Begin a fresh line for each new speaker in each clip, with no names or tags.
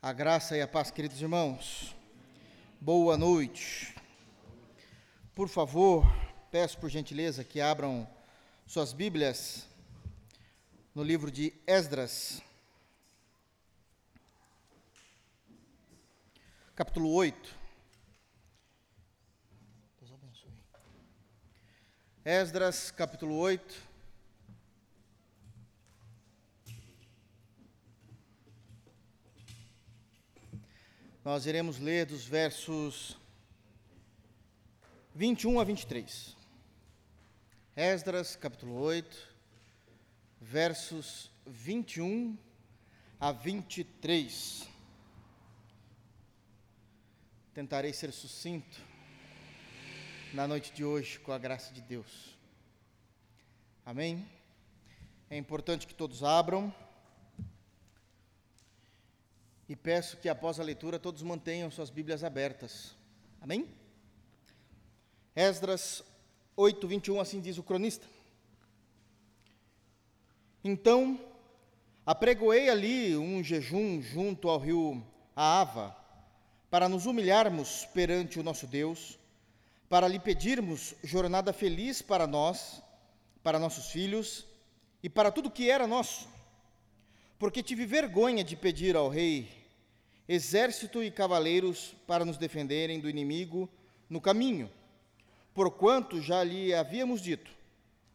A graça e a paz, queridos irmãos. Boa noite. Por favor, peço por gentileza que abram suas Bíblias no livro de Esdras, capítulo 8. Deus abençoe. Esdras, capítulo 8. Nós iremos ler dos versos 21 a 23. Esdras, capítulo 8, versos 21 a 23. Tentarei ser sucinto na noite de hoje, com a graça de Deus. Amém? É importante que todos abram e peço que após a leitura todos mantenham suas Bíblias abertas. Amém? Esdras 8, 21, assim diz o cronista. Então, apregoei ali um jejum junto ao rio Aava, para nos humilharmos perante o nosso Deus, para lhe pedirmos jornada feliz para nós, para nossos filhos e para tudo que era nosso. Porque tive vergonha de pedir ao rei exército e cavaleiros para nos defenderem do inimigo no caminho, porquanto já lhe havíamos dito: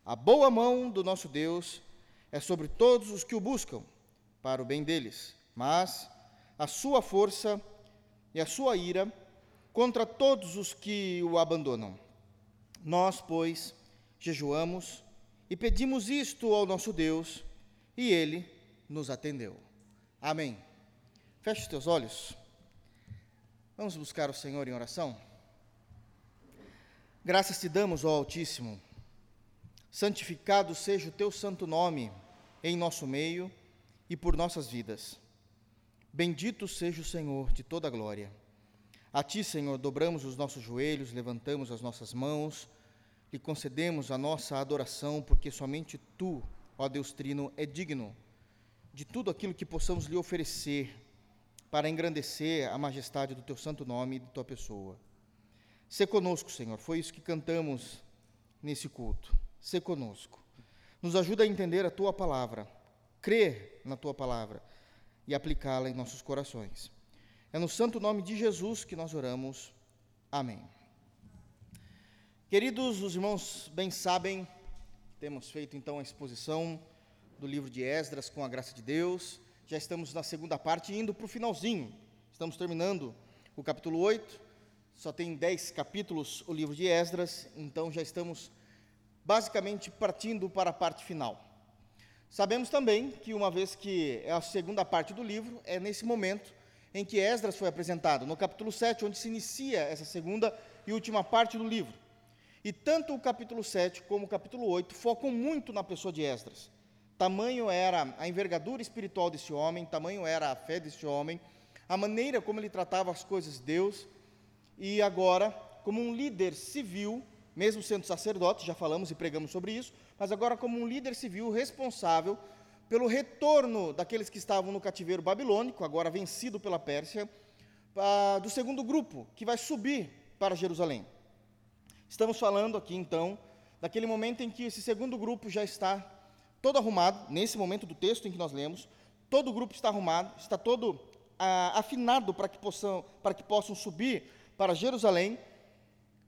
a boa mão do nosso Deus é sobre todos os que o buscam, para o bem deles, mas a sua força e a sua ira contra todos os que o abandonam. Nós, pois, jejuamos e pedimos isto ao nosso Deus, e ele nos atendeu. Amém. Feche os teus olhos. Vamos buscar o Senhor em oração. Graças te damos, ó Altíssimo. Santificado seja o teu santo nome em nosso meio e por nossas vidas. Bendito seja o Senhor de toda a glória. A ti, Senhor, dobramos os nossos joelhos, levantamos as nossas mãos e concedemos a nossa adoração, porque somente tu, ó Deus Trino, é digno de tudo aquilo que possamos lhe oferecer para engrandecer a majestade do teu santo nome e de tua pessoa. Se conosco, Senhor, foi isso que cantamos nesse culto. Se conosco. Nos ajuda a entender a tua palavra, crer na tua palavra e aplicá-la em nossos corações. É no santo nome de Jesus que nós oramos. Amém. Queridos, os irmãos bem sabem, temos feito então a exposição do livro de Esdras com a graça de Deus já estamos na segunda parte, indo para o finalzinho. Estamos terminando o capítulo 8, só tem 10 capítulos o livro de Esdras, então já estamos basicamente partindo para a parte final. Sabemos também que, uma vez que é a segunda parte do livro, é nesse momento em que Esdras foi apresentado, no capítulo 7, onde se inicia essa segunda e última parte do livro. E tanto o capítulo 7 como o capítulo 8 focam muito na pessoa de Esdras. Tamanho era a envergadura espiritual desse homem, tamanho era a fé desse homem, a maneira como ele tratava as coisas de Deus, e agora, como um líder civil, mesmo sendo sacerdote, já falamos e pregamos sobre isso, mas agora como um líder civil responsável pelo retorno daqueles que estavam no cativeiro babilônico, agora vencido pela Pérsia, do segundo grupo, que vai subir para Jerusalém. Estamos falando aqui então daquele momento em que esse segundo grupo já está todo arrumado, nesse momento do texto em que nós lemos, todo o grupo está arrumado, está todo ah, afinado para que, possam, para que possam subir para Jerusalém,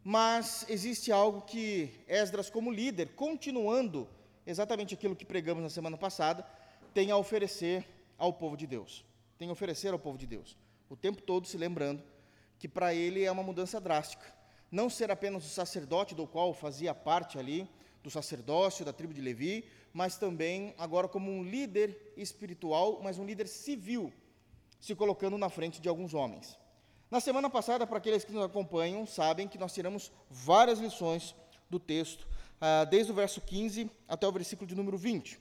mas existe algo que Esdras, como líder, continuando exatamente aquilo que pregamos na semana passada, tem a oferecer ao povo de Deus. Tem a oferecer ao povo de Deus. O tempo todo se lembrando que para ele é uma mudança drástica. Não ser apenas o sacerdote do qual fazia parte ali, do sacerdócio da tribo de Levi, mas também agora como um líder espiritual, mas um líder civil, se colocando na frente de alguns homens. Na semana passada, para aqueles que nos acompanham, sabem que nós tiramos várias lições do texto, ah, desde o verso 15 até o versículo de número 20,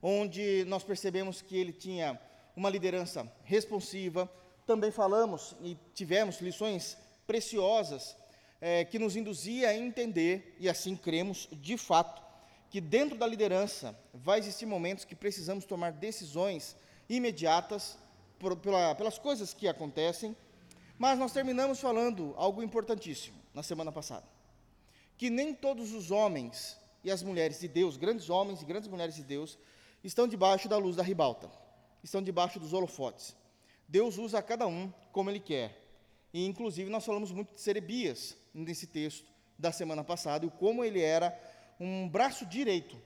onde nós percebemos que ele tinha uma liderança responsiva. Também falamos e tivemos lições preciosas eh, que nos induzia a entender, e assim cremos de fato, que dentro da liderança vai existir momentos que precisamos tomar decisões imediatas por, pela, pelas coisas que acontecem, mas nós terminamos falando algo importantíssimo na semana passada. Que nem todos os homens e as mulheres de Deus, grandes homens e grandes mulheres de Deus, estão debaixo da luz da ribalta, estão debaixo dos holofotes. Deus usa cada um como Ele quer. E, inclusive, nós falamos muito de Serebias nesse texto da semana passada, e como ele era um braço direito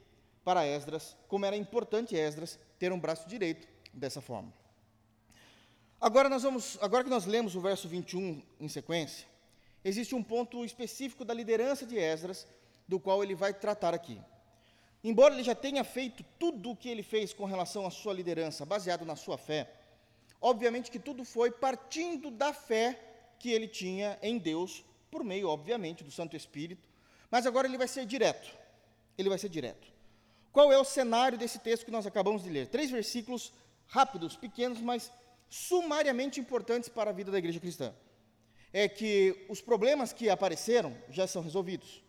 para Esdras, como era importante Esdras ter um braço direito dessa forma. Agora nós vamos, agora que nós lemos o verso 21 em sequência, existe um ponto específico da liderança de Esdras, do qual ele vai tratar aqui. Embora ele já tenha feito tudo o que ele fez com relação à sua liderança, baseado na sua fé, obviamente que tudo foi partindo da fé que ele tinha em Deus, por meio, obviamente, do Santo Espírito, mas agora ele vai ser direto. Ele vai ser direto. Qual é o cenário desse texto que nós acabamos de ler? Três versículos rápidos, pequenos, mas sumariamente importantes para a vida da igreja cristã. É que os problemas que apareceram já são resolvidos.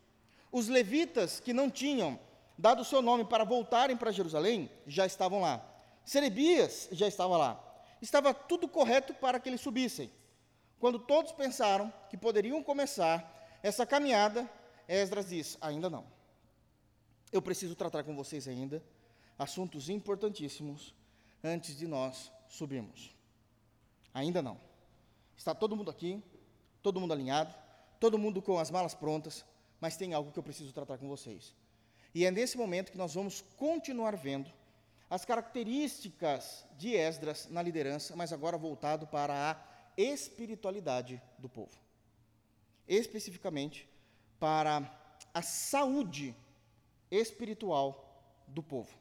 Os levitas que não tinham dado o seu nome para voltarem para Jerusalém já estavam lá. Serebias já estava lá. Estava tudo correto para que eles subissem. Quando todos pensaram que poderiam começar essa caminhada, Esdras diz: ainda não. Eu preciso tratar com vocês ainda assuntos importantíssimos antes de nós subirmos. Ainda não. Está todo mundo aqui, todo mundo alinhado, todo mundo com as malas prontas, mas tem algo que eu preciso tratar com vocês. E é nesse momento que nós vamos continuar vendo as características de Esdras na liderança, mas agora voltado para a espiritualidade do povo. Especificamente para a saúde espiritual do povo.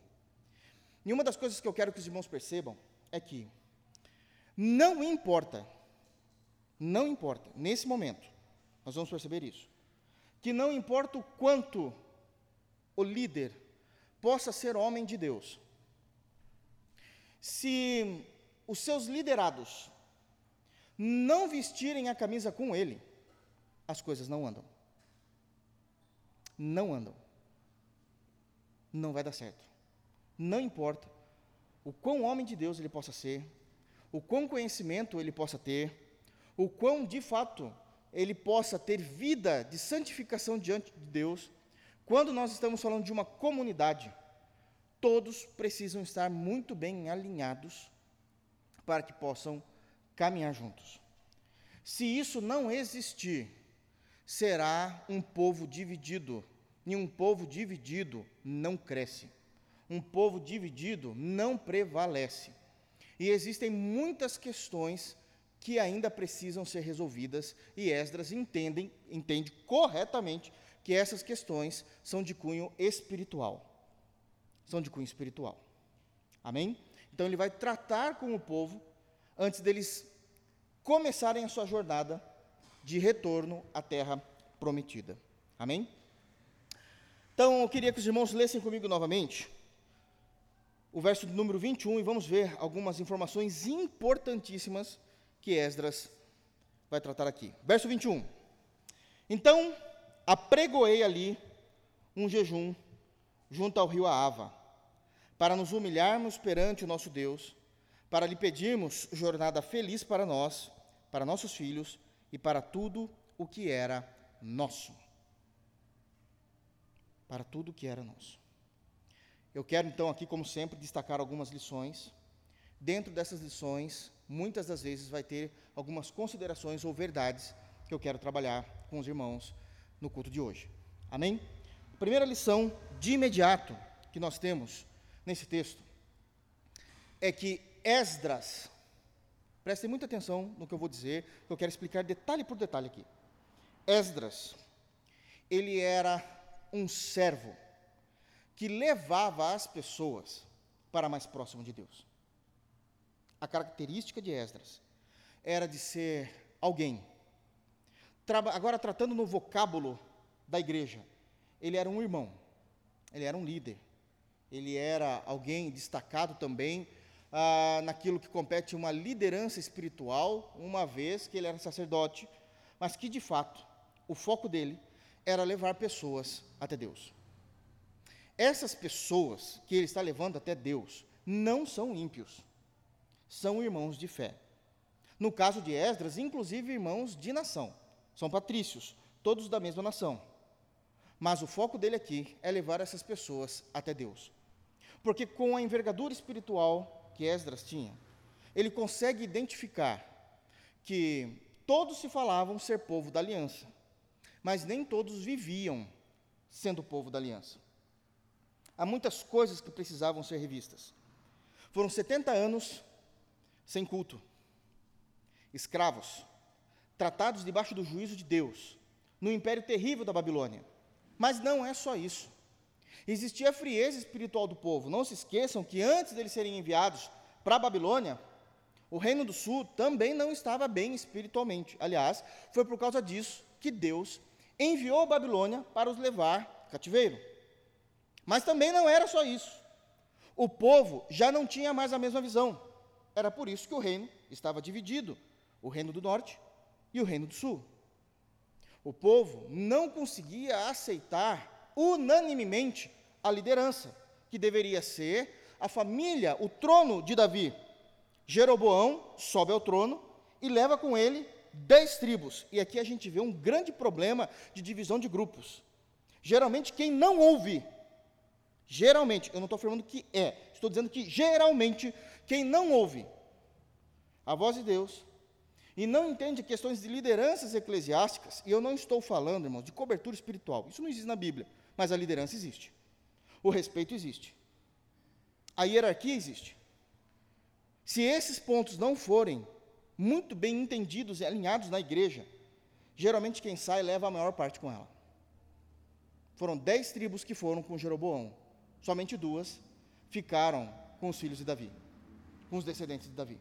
E uma das coisas que eu quero que os irmãos percebam é que não importa, não importa, nesse momento, nós vamos perceber isso, que não importa o quanto o líder possa ser homem de Deus, se os seus liderados não vestirem a camisa com ele, as coisas não andam. Não andam. Não vai dar certo. Não importa o quão homem de Deus ele possa ser, o quão conhecimento ele possa ter, o quão de fato ele possa ter vida de santificação diante de Deus, quando nós estamos falando de uma comunidade, todos precisam estar muito bem alinhados para que possam caminhar juntos. Se isso não existir, será um povo dividido, e um povo dividido não cresce. Um povo dividido não prevalece. E existem muitas questões que ainda precisam ser resolvidas, e Esdras entende corretamente que essas questões são de cunho espiritual. São de cunho espiritual. Amém? Então ele vai tratar com o povo antes deles começarem a sua jornada de retorno à terra prometida. Amém? Então, eu queria que os irmãos lessem comigo novamente o verso número 21 e vamos ver algumas informações importantíssimas que Esdras vai tratar aqui. Verso 21. Então, apregoei ali um jejum junto ao rio Aava, para nos humilharmos perante o nosso Deus para lhe pedirmos jornada feliz para nós, para nossos filhos e para tudo o que era nosso. Para tudo que era nosso. Eu quero então aqui, como sempre, destacar algumas lições. Dentro dessas lições, muitas das vezes vai ter algumas considerações ou verdades que eu quero trabalhar com os irmãos no culto de hoje. Amém? primeira lição de imediato que nós temos nesse texto é que Esdras. Prestem muita atenção no que eu vou dizer, que eu quero explicar detalhe por detalhe aqui. Esdras, ele era um servo que levava as pessoas para mais próximo de Deus. A característica de Esdras era de ser alguém. Agora, tratando no vocábulo da igreja, ele era um irmão, ele era um líder, ele era alguém destacado também ah, naquilo que compete uma liderança espiritual, uma vez que ele era sacerdote, mas que de fato o foco dele era levar pessoas até Deus. Essas pessoas que ele está levando até Deus não são ímpios, são irmãos de fé. No caso de Esdras, inclusive irmãos de nação. São patrícios, todos da mesma nação. Mas o foco dele aqui é levar essas pessoas até Deus. Porque com a envergadura espiritual que Esdras tinha, ele consegue identificar que todos se falavam ser povo da aliança, mas nem todos viviam sendo povo da aliança. Há muitas coisas que precisavam ser revistas. Foram 70 anos sem culto, escravos, tratados debaixo do juízo de Deus, no império terrível da Babilônia. Mas não é só isso. Existia frieza espiritual do povo. Não se esqueçam que antes deles serem enviados para a Babilônia, o reino do sul também não estava bem espiritualmente. Aliás, foi por causa disso que Deus enviou Babilônia para os levar cativeiro. Mas também não era só isso. O povo já não tinha mais a mesma visão. Era por isso que o reino estava dividido: o reino do norte e o reino do sul. O povo não conseguia aceitar unanimemente a liderança, que deveria ser a família, o trono de Davi. Jeroboão sobe ao trono e leva com ele dez tribos. E aqui a gente vê um grande problema de divisão de grupos. Geralmente, quem não ouve, geralmente, eu não estou afirmando que é, estou dizendo que geralmente, quem não ouve a voz de Deus e não entende questões de lideranças eclesiásticas, e eu não estou falando, irmãos, de cobertura espiritual, isso não existe na Bíblia, mas a liderança existe, o respeito existe, a hierarquia existe. Se esses pontos não forem muito bem entendidos e alinhados na igreja, geralmente quem sai leva a maior parte com ela. Foram dez tribos que foram com Jeroboão, somente duas ficaram com os filhos de Davi, com os descendentes de Davi.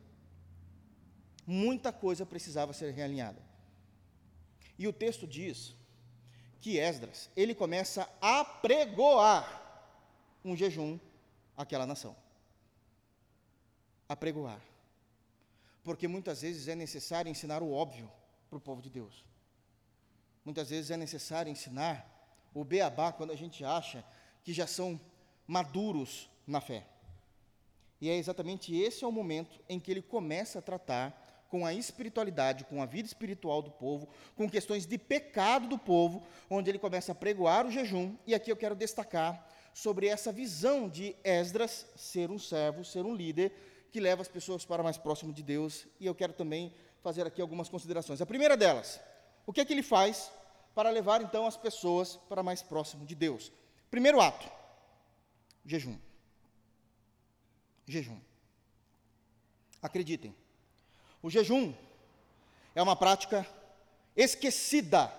Muita coisa precisava ser realinhada. E o texto diz que Esdras, ele começa a pregoar um jejum àquela nação apregoar. Porque muitas vezes é necessário ensinar o óbvio para o povo de Deus. Muitas vezes é necessário ensinar o beabá quando a gente acha que já são maduros na fé. E é exatamente esse é o momento em que ele começa a tratar com a espiritualidade, com a vida espiritual do povo, com questões de pecado do povo, onde ele começa a pregoar o jejum. E aqui eu quero destacar sobre essa visão de Esdras ser um servo, ser um líder, que leva as pessoas para mais próximo de Deus, e eu quero também fazer aqui algumas considerações. A primeira delas, o que é que ele faz para levar então as pessoas para mais próximo de Deus? Primeiro ato, jejum. Jejum. Acreditem, o jejum é uma prática esquecida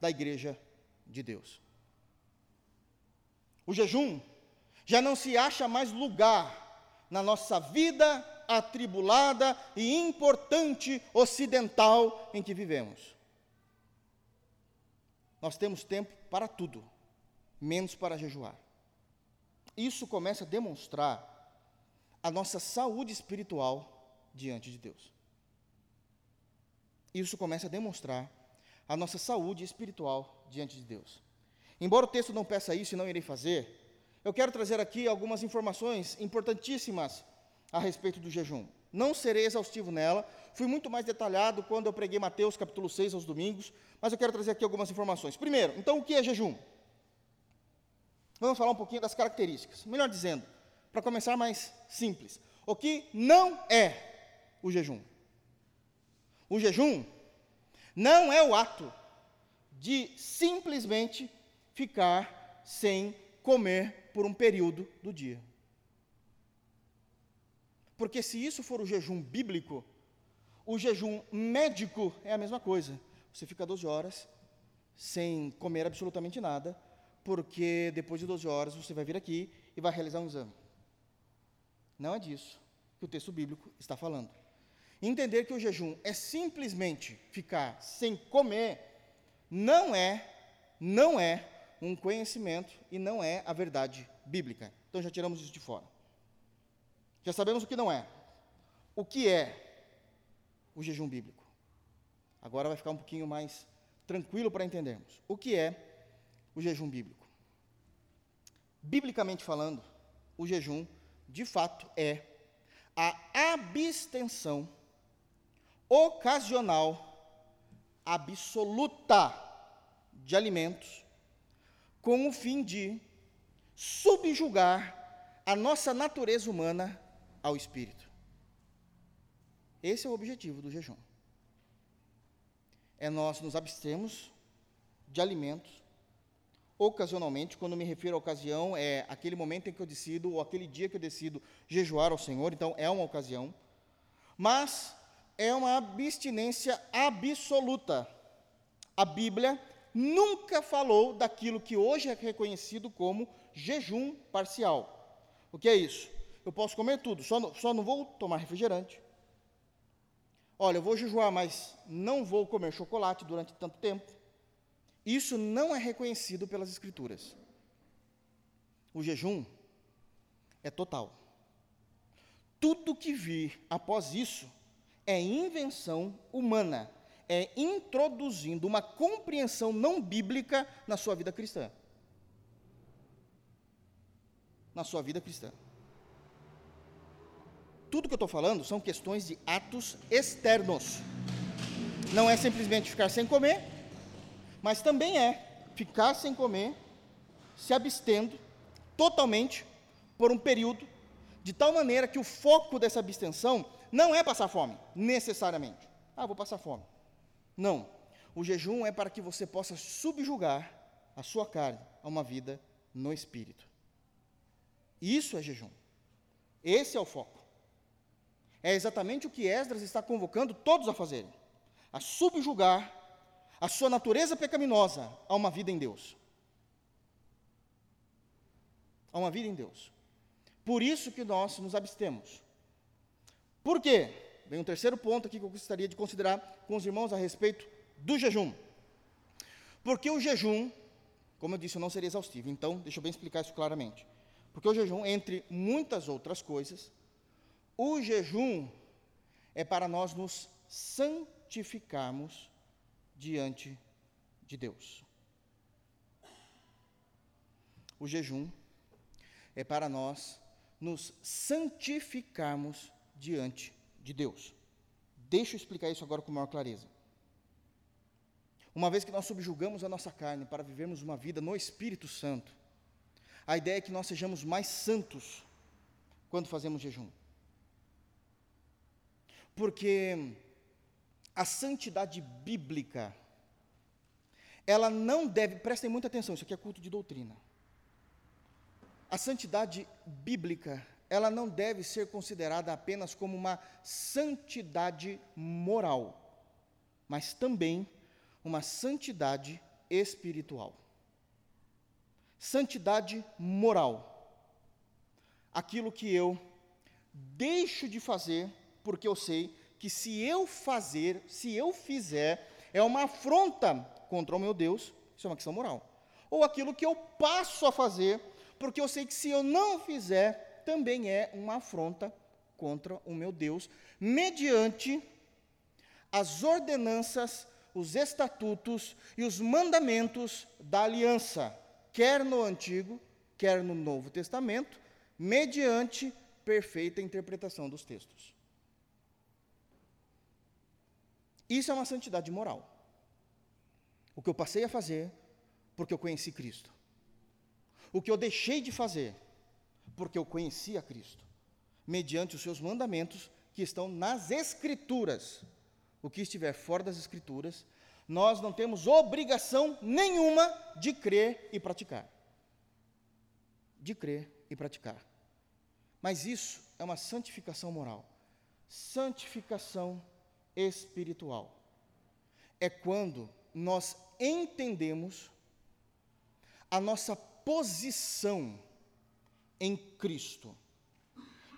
da igreja de Deus. O jejum já não se acha mais lugar na nossa vida atribulada e importante ocidental em que vivemos. Nós temos tempo para tudo, menos para jejuar. Isso começa a demonstrar a nossa saúde espiritual diante de Deus. Isso começa a demonstrar a nossa saúde espiritual diante de Deus. Embora o texto não peça isso e não irei fazer, eu quero trazer aqui algumas informações importantíssimas a respeito do jejum. Não serei exaustivo nela, fui muito mais detalhado quando eu preguei Mateus capítulo 6 aos domingos, mas eu quero trazer aqui algumas informações. Primeiro, então o que é jejum? Vamos falar um pouquinho das características. Melhor dizendo, para começar mais simples, o que não é o jejum? O jejum não é o ato de simplesmente ficar sem comer por um período do dia. Porque se isso for o jejum bíblico, o jejum médico é a mesma coisa. Você fica 12 horas sem comer absolutamente nada, porque depois de 12 horas você vai vir aqui e vai realizar um exame. Não é disso que o texto bíblico está falando. Entender que o jejum é simplesmente ficar sem comer não é, não é um conhecimento e não é a verdade bíblica. Então já tiramos isso de fora. Já sabemos o que não é. O que é o jejum bíblico? Agora vai ficar um pouquinho mais tranquilo para entendermos. O que é o jejum bíblico? Biblicamente falando, o jejum, de fato, é a abstenção ocasional absoluta de alimentos, com o fim de subjugar a nossa natureza humana ao espírito. Esse é o objetivo do jejum. É nós nos abstermos de alimentos ocasionalmente, quando me refiro à ocasião, é aquele momento em que eu decido, ou aquele dia que eu decido jejuar ao Senhor, então é uma ocasião, mas é uma abstinência absoluta. A Bíblia nunca falou daquilo que hoje é reconhecido como jejum parcial. O que é isso? Eu posso comer tudo, só não, só não vou tomar refrigerante. Olha, eu vou jejuar, mas não vou comer chocolate durante tanto tempo. Isso não é reconhecido pelas Escrituras. O jejum é total. Tudo que vir após isso é invenção humana, é introduzindo uma compreensão não bíblica na sua vida cristã. Na sua vida cristã. Tudo que eu estou falando são questões de atos externos. Não é simplesmente ficar sem comer mas também é ficar sem comer, se abstendo totalmente por um período, de tal maneira que o foco dessa abstenção não é passar fome, necessariamente. Ah, vou passar fome. Não. O jejum é para que você possa subjugar a sua carne a uma vida no espírito. Isso é jejum. Esse é o foco. É exatamente o que Esdras está convocando todos a fazerem: a subjugar a sua natureza pecaminosa a uma vida em Deus. A uma vida em Deus. Por isso que nós nos abstemos. Por quê? Vem um terceiro ponto aqui que eu gostaria de considerar com os irmãos a respeito do jejum. Porque o jejum, como eu disse, eu não seria exaustivo, então deixa eu bem explicar isso claramente. Porque o jejum, entre muitas outras coisas, o jejum é para nós nos santificarmos diante de Deus. O jejum é para nós nos santificarmos diante de Deus. Deixa eu explicar isso agora com maior clareza. Uma vez que nós subjugamos a nossa carne para vivermos uma vida no Espírito Santo, a ideia é que nós sejamos mais santos quando fazemos jejum. Porque a santidade bíblica, ela não deve, prestem muita atenção, isso aqui é culto de doutrina. A santidade bíblica, ela não deve ser considerada apenas como uma santidade moral, mas também uma santidade espiritual. Santidade moral. Aquilo que eu deixo de fazer porque eu sei que se eu fazer, se eu fizer, é uma afronta contra o meu Deus, isso é uma questão moral. Ou aquilo que eu passo a fazer, porque eu sei que se eu não fizer, também é uma afronta contra o meu Deus, mediante as ordenanças, os estatutos e os mandamentos da aliança, quer no Antigo, quer no Novo Testamento, mediante perfeita interpretação dos textos. Isso é uma santidade moral. O que eu passei a fazer porque eu conheci Cristo. O que eu deixei de fazer porque eu conheci a Cristo, mediante os seus mandamentos que estão nas Escrituras. O que estiver fora das Escrituras, nós não temos obrigação nenhuma de crer e praticar. De crer e praticar. Mas isso é uma santificação moral. Santificação espiritual. É quando nós entendemos a nossa posição em Cristo.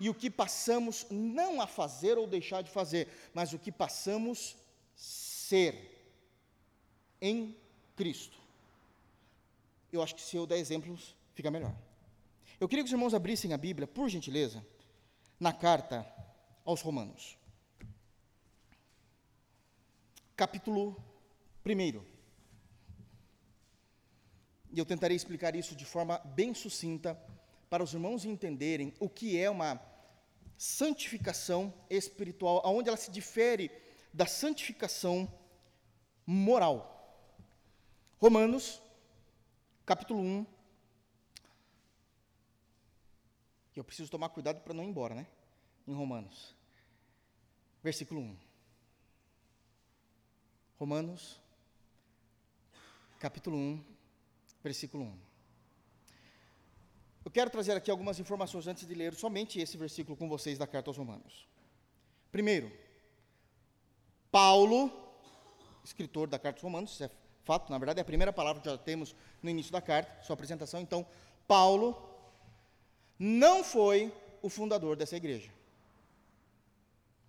E o que passamos não a fazer ou deixar de fazer, mas o que passamos ser em Cristo. Eu acho que se eu der exemplos, fica melhor. Eu queria que os irmãos abrissem a Bíblia, por gentileza, na carta aos Romanos capítulo 1. E eu tentarei explicar isso de forma bem sucinta para os irmãos entenderem o que é uma santificação espiritual, aonde ela se difere da santificação moral. Romanos, capítulo 1. Eu preciso tomar cuidado para não ir embora, né? Em Romanos. Versículo 1. Romanos, capítulo 1, versículo 1. Eu quero trazer aqui algumas informações antes de ler somente esse versículo com vocês da carta aos Romanos. Primeiro, Paulo, escritor da carta aos Romanos, isso é fato, na verdade é a primeira palavra que já temos no início da carta, sua apresentação. Então, Paulo não foi o fundador dessa igreja.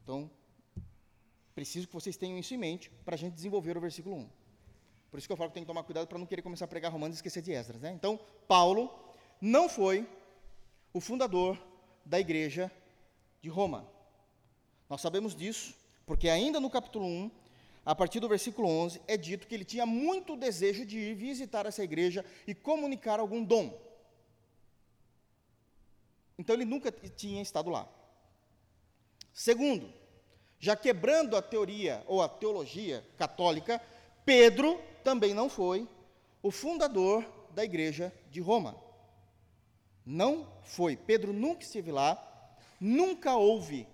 Então, preciso que vocês tenham isso em mente para a gente desenvolver o versículo 1. Por isso que eu falo que tem que tomar cuidado para não querer começar a pregar Romanos e esquecer de Esdras. Né? Então, Paulo não foi o fundador da igreja de Roma. Nós sabemos disso, porque ainda no capítulo 1, a partir do versículo 11, é dito que ele tinha muito desejo de ir visitar essa igreja e comunicar algum dom. Então ele nunca tinha estado lá. Segundo, já quebrando a teoria ou a teologia católica, Pedro também não foi o fundador da igreja de Roma. Não foi. Pedro nunca esteve lá, nunca houve,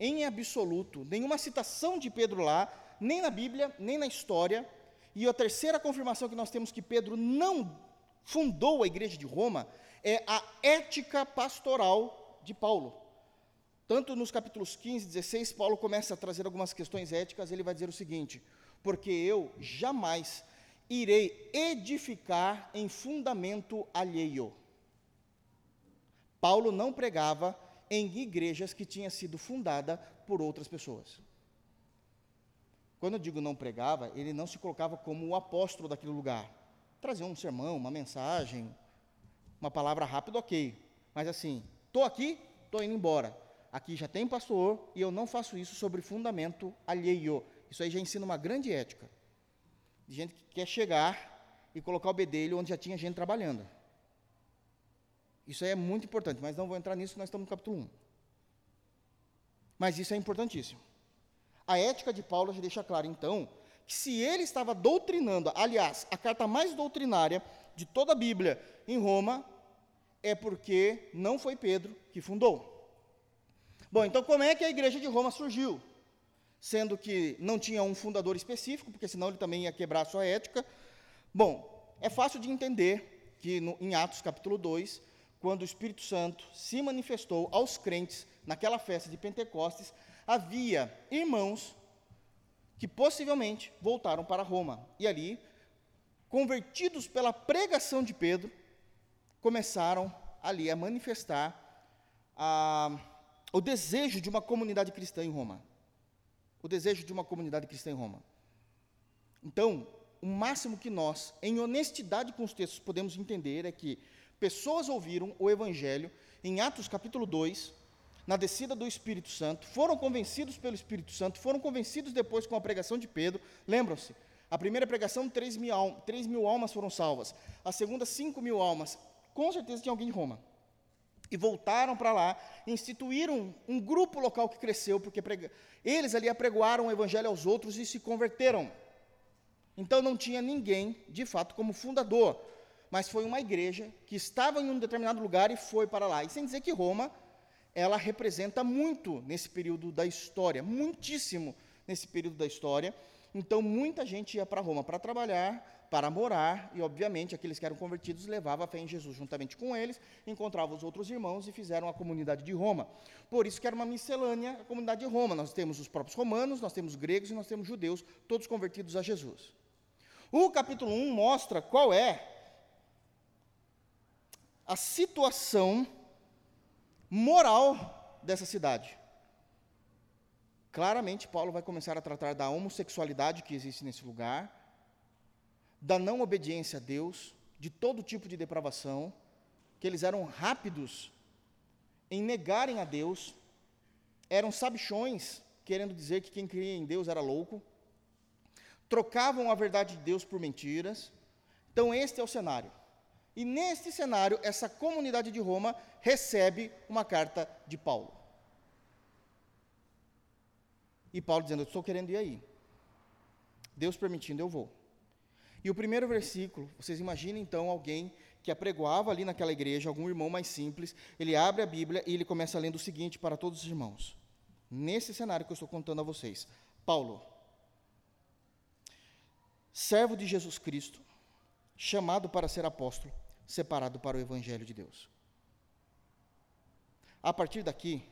em absoluto, nenhuma citação de Pedro lá, nem na Bíblia, nem na história. E a terceira confirmação que nós temos que Pedro não fundou a igreja de Roma é a ética pastoral de Paulo. Tanto nos capítulos 15 e 16, Paulo começa a trazer algumas questões éticas, ele vai dizer o seguinte: porque eu jamais irei edificar em fundamento alheio. Paulo não pregava em igrejas que tinham sido fundada por outras pessoas. Quando eu digo não pregava, ele não se colocava como o apóstolo daquele lugar. Trazia um sermão, uma mensagem, uma palavra rápida, ok. Mas assim, estou aqui, estou indo embora. Aqui já tem pastor e eu não faço isso sobre fundamento alheio. Isso aí já ensina uma grande ética. De gente que quer chegar e colocar o bedelho onde já tinha gente trabalhando. Isso é muito importante, mas não vou entrar nisso, nós estamos no capítulo 1. Mas isso é importantíssimo. A ética de Paulo já deixa claro, então, que se ele estava doutrinando, aliás, a carta mais doutrinária de toda a Bíblia em Roma, é porque não foi Pedro que fundou. Bom, então como é que a igreja de Roma surgiu? Sendo que não tinha um fundador específico, porque senão ele também ia quebrar a sua ética. Bom, é fácil de entender que no, em Atos capítulo 2, quando o Espírito Santo se manifestou aos crentes naquela festa de Pentecostes, havia irmãos que possivelmente voltaram para Roma. E ali, convertidos pela pregação de Pedro, começaram ali a manifestar a, o desejo de uma comunidade cristã em Roma. O desejo de uma comunidade cristã em Roma. Então, o máximo que nós, em honestidade com os textos, podemos entender é que pessoas ouviram o Evangelho em Atos capítulo 2, na descida do Espírito Santo, foram convencidos pelo Espírito Santo, foram convencidos depois com a pregação de Pedro. Lembram-se? A primeira pregação, 3 mil, almas, 3 mil almas foram salvas. A segunda, 5 mil almas. Com certeza tinha alguém de Roma. E voltaram para lá, instituíram um, grupo local que cresceu, porque prega, eles ali apregoaram o evangelho aos outros e se converteram. Então não tinha ninguém, de fato, como fundador mas foi uma igreja que estava em um determinado lugar e foi para lá. E sem dizer que Roma, ela representa muito nesse período da história, muitíssimo nesse período da história. Então, muita gente ia para Roma para trabalhar, para morar, e, obviamente, aqueles que eram convertidos levavam a fé em Jesus juntamente com eles, encontravam os outros irmãos e fizeram a comunidade de Roma. Por isso que era uma miscelânea a comunidade de Roma. Nós temos os próprios romanos, nós temos gregos e nós temos judeus, todos convertidos a Jesus. O capítulo 1 mostra qual é a situação moral dessa cidade. Claramente, Paulo vai começar a tratar da homossexualidade que existe nesse lugar, da não obediência a Deus, de todo tipo de depravação, que eles eram rápidos em negarem a Deus, eram sabichões, querendo dizer que quem cria em Deus era louco, trocavam a verdade de Deus por mentiras. Então, este é o cenário. E neste cenário, essa comunidade de Roma recebe uma carta de Paulo. E Paulo dizendo: Eu estou querendo ir aí. Deus permitindo, eu vou. E o primeiro versículo, vocês imaginem então alguém que apregoava ali naquela igreja, algum irmão mais simples, ele abre a Bíblia e ele começa lendo o seguinte para todos os irmãos. Nesse cenário que eu estou contando a vocês. Paulo, servo de Jesus Cristo, chamado para ser apóstolo, separado para o evangelho de Deus. A partir daqui,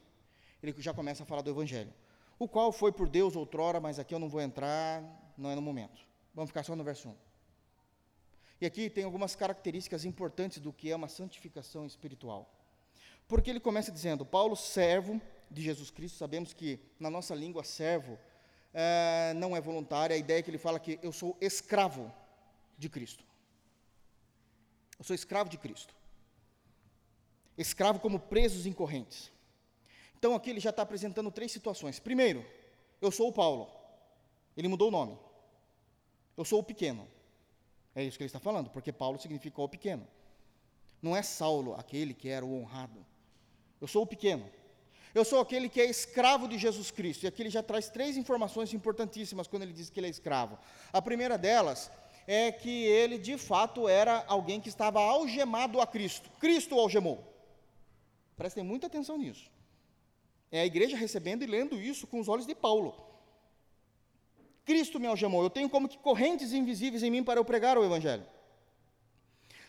ele já começa a falar do evangelho, o qual foi por Deus outrora, mas aqui eu não vou entrar, não é no momento. Vamos ficar só no verso 1. E aqui tem algumas características importantes do que é uma santificação espiritual. Porque ele começa dizendo: Paulo, servo de Jesus Cristo, sabemos que na nossa língua, servo é, não é voluntário, a ideia é que ele fala que eu sou escravo de Cristo. Eu sou escravo de Cristo. Escravo como presos em correntes. Então aqui ele já está apresentando três situações. Primeiro, eu sou o Paulo. Ele mudou o nome. Eu sou o pequeno. É isso que ele está falando, porque Paulo significa o pequeno. Não é Saulo, aquele que era o honrado. Eu sou o pequeno. Eu sou aquele que é escravo de Jesus Cristo. E aqui ele já traz três informações importantíssimas quando ele diz que ele é escravo. A primeira delas é que ele de fato era alguém que estava algemado a Cristo. Cristo o algemou. Prestem muita atenção nisso. É a igreja recebendo e lendo isso com os olhos de Paulo. Cristo me algemou. Eu tenho como que correntes invisíveis em mim para eu pregar o Evangelho.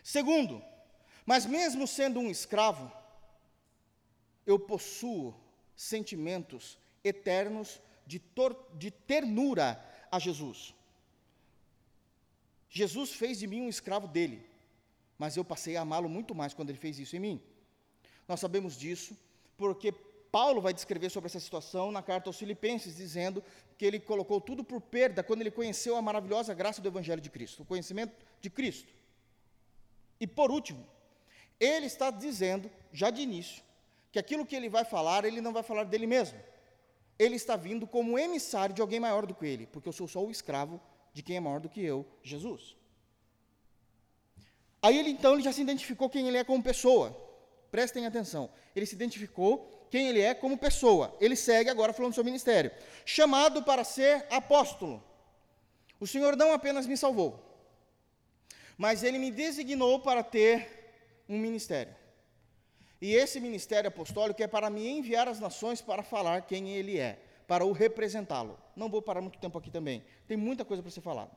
Segundo, mas mesmo sendo um escravo, eu possuo sentimentos eternos de, de ternura a Jesus. Jesus fez de mim um escravo dele, mas eu passei a amá-lo muito mais quando ele fez isso em mim. Nós sabemos disso porque Paulo vai descrever sobre essa situação na carta aos Filipenses, dizendo que ele colocou tudo por perda quando ele conheceu a maravilhosa graça do Evangelho de Cristo, o conhecimento de Cristo. E por último, ele está dizendo, já de início, que aquilo que ele vai falar, ele não vai falar dele mesmo. Ele está vindo como emissário de alguém maior do que ele, porque eu sou só o escravo de quem é maior do que eu, Jesus. Aí ele então ele já se identificou quem ele é como pessoa. Prestem atenção. Ele se identificou quem ele é como pessoa. Ele segue agora falando do seu ministério. Chamado para ser apóstolo. O Senhor não apenas me salvou, mas ele me designou para ter um ministério. E esse ministério apostólico é para me enviar às nações para falar quem ele é, para o representá-lo. Não vou parar muito tempo aqui também, tem muita coisa para ser falada.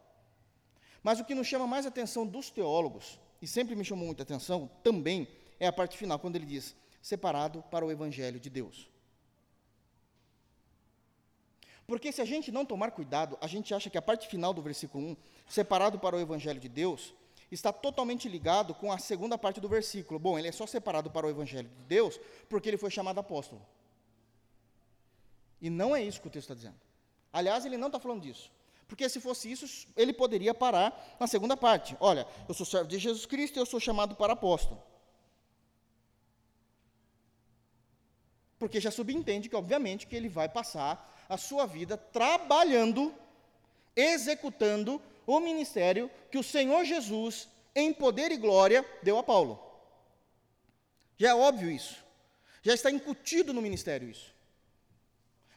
Mas o que nos chama mais atenção dos teólogos, e sempre me chamou muita atenção também, é a parte final, quando ele diz: separado para o evangelho de Deus. Porque se a gente não tomar cuidado, a gente acha que a parte final do versículo 1, separado para o evangelho de Deus, está totalmente ligado com a segunda parte do versículo. Bom, ele é só separado para o Evangelho de Deus porque ele foi chamado apóstolo. E não é isso que o texto está dizendo. Aliás, ele não está falando disso. Porque se fosse isso, ele poderia parar na segunda parte. Olha, eu sou servo de Jesus Cristo e eu sou chamado para apóstolo. Porque já subentende que, obviamente, que ele vai passar a sua vida trabalhando, executando o ministério que o Senhor Jesus, em poder e glória, deu a Paulo. Já é óbvio isso. Já está incutido no ministério isso.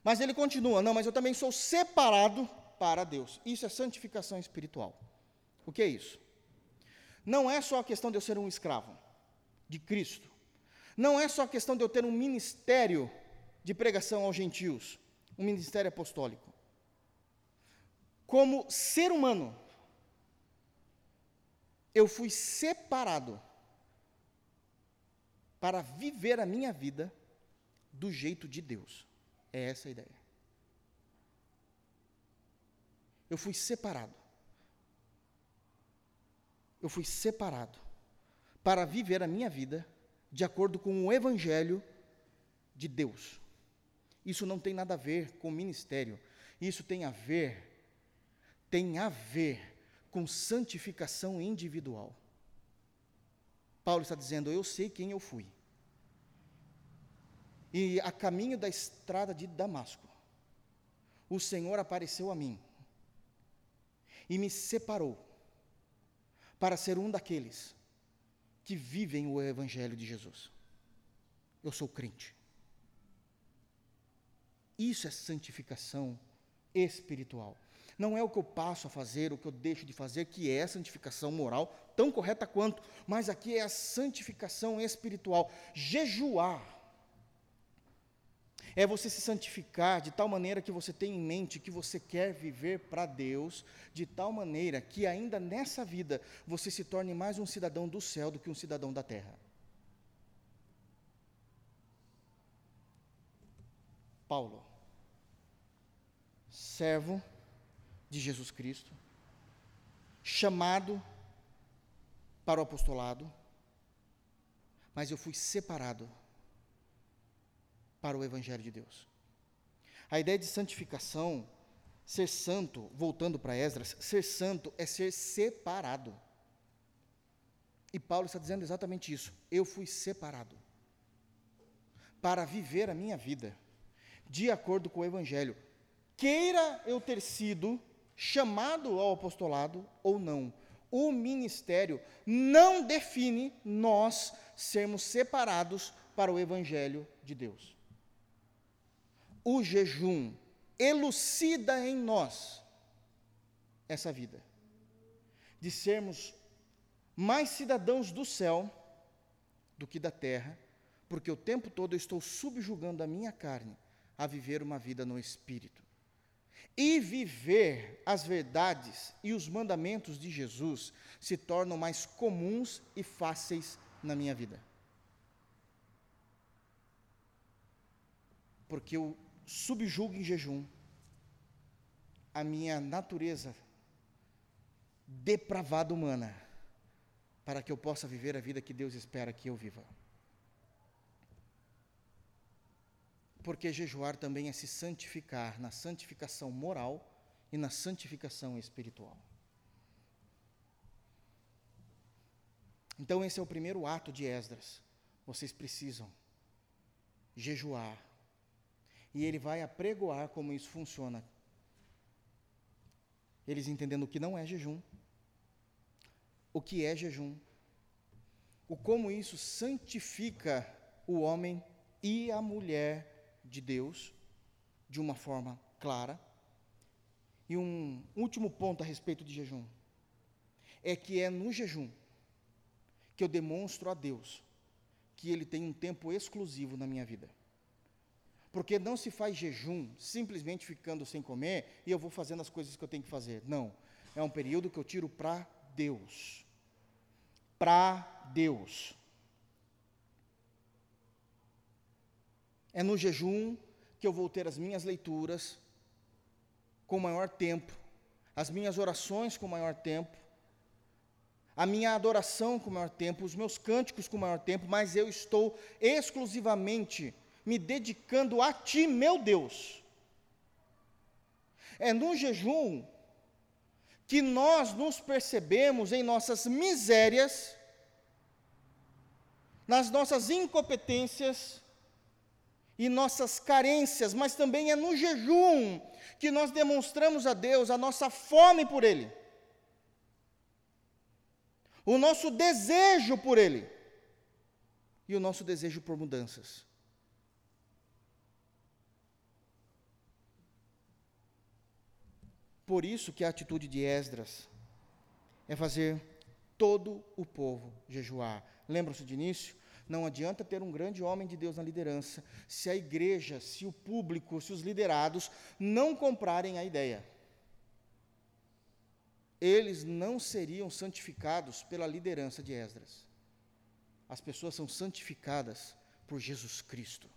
Mas ele continua: não, mas eu também sou separado para Deus. Isso é santificação espiritual. O que é isso? Não é só a questão de eu ser um escravo de Cristo. Não é só a questão de eu ter um ministério de pregação aos gentios, um ministério apostólico como ser humano, eu fui separado para viver a minha vida do jeito de Deus. É essa a ideia. Eu fui separado. Eu fui separado para viver a minha vida de acordo com o Evangelho de Deus. Isso não tem nada a ver com ministério. Isso tem a ver tem a ver com santificação individual. Paulo está dizendo: Eu sei quem eu fui. E a caminho da estrada de Damasco, o Senhor apareceu a mim e me separou para ser um daqueles que vivem o Evangelho de Jesus. Eu sou crente. Isso é santificação espiritual. Não é o que eu passo a fazer, o que eu deixo de fazer, que é santificação moral, tão correta quanto, mas aqui é a santificação espiritual. Jejuar é você se santificar de tal maneira que você tem em mente que você quer viver para Deus, de tal maneira que ainda nessa vida você se torne mais um cidadão do céu do que um cidadão da terra. Paulo, servo de Jesus Cristo, chamado para o apostolado, mas eu fui separado para o Evangelho de Deus. A ideia de santificação, ser santo, voltando para Esdras, ser santo é ser separado. E Paulo está dizendo exatamente isso. Eu fui separado para viver a minha vida de acordo com o Evangelho. Queira eu ter sido chamado ao apostolado ou não, o ministério não define nós sermos separados para o Evangelho de Deus o jejum elucida em nós essa vida, de sermos mais cidadãos do céu do que da terra, porque o tempo todo eu estou subjugando a minha carne a viver uma vida no espírito. E viver as verdades e os mandamentos de Jesus se tornam mais comuns e fáceis na minha vida. Porque eu subjugo em jejum a minha natureza depravada humana, para que eu possa viver a vida que Deus espera que eu viva. Porque jejuar também é se santificar na santificação moral e na santificação espiritual. Então, esse é o primeiro ato de Esdras. Vocês precisam jejuar e ele vai apregoar como isso funciona. Eles entendendo o que não é jejum, o que é jejum, o como isso santifica o homem e a mulher de Deus de uma forma clara. E um último ponto a respeito de jejum é que é no jejum que eu demonstro a Deus que Ele tem um tempo exclusivo na minha vida. Porque não se faz jejum simplesmente ficando sem comer e eu vou fazendo as coisas que eu tenho que fazer. Não. É um período que eu tiro para Deus. Para Deus. É no jejum que eu vou ter as minhas leituras com maior tempo, as minhas orações com maior tempo, a minha adoração com maior tempo, os meus cânticos com maior tempo, mas eu estou exclusivamente me dedicando a Ti, meu Deus. É no jejum que nós nos percebemos em nossas misérias, nas nossas incompetências e nossas carências, mas também é no jejum que nós demonstramos a Deus a nossa fome por Ele, o nosso desejo por Ele e o nosso desejo por mudanças. Por isso que a atitude de Esdras é fazer todo o povo jejuar. Lembram-se de início? Não adianta ter um grande homem de Deus na liderança se a igreja, se o público, se os liderados não comprarem a ideia. Eles não seriam santificados pela liderança de Esdras. As pessoas são santificadas por Jesus Cristo.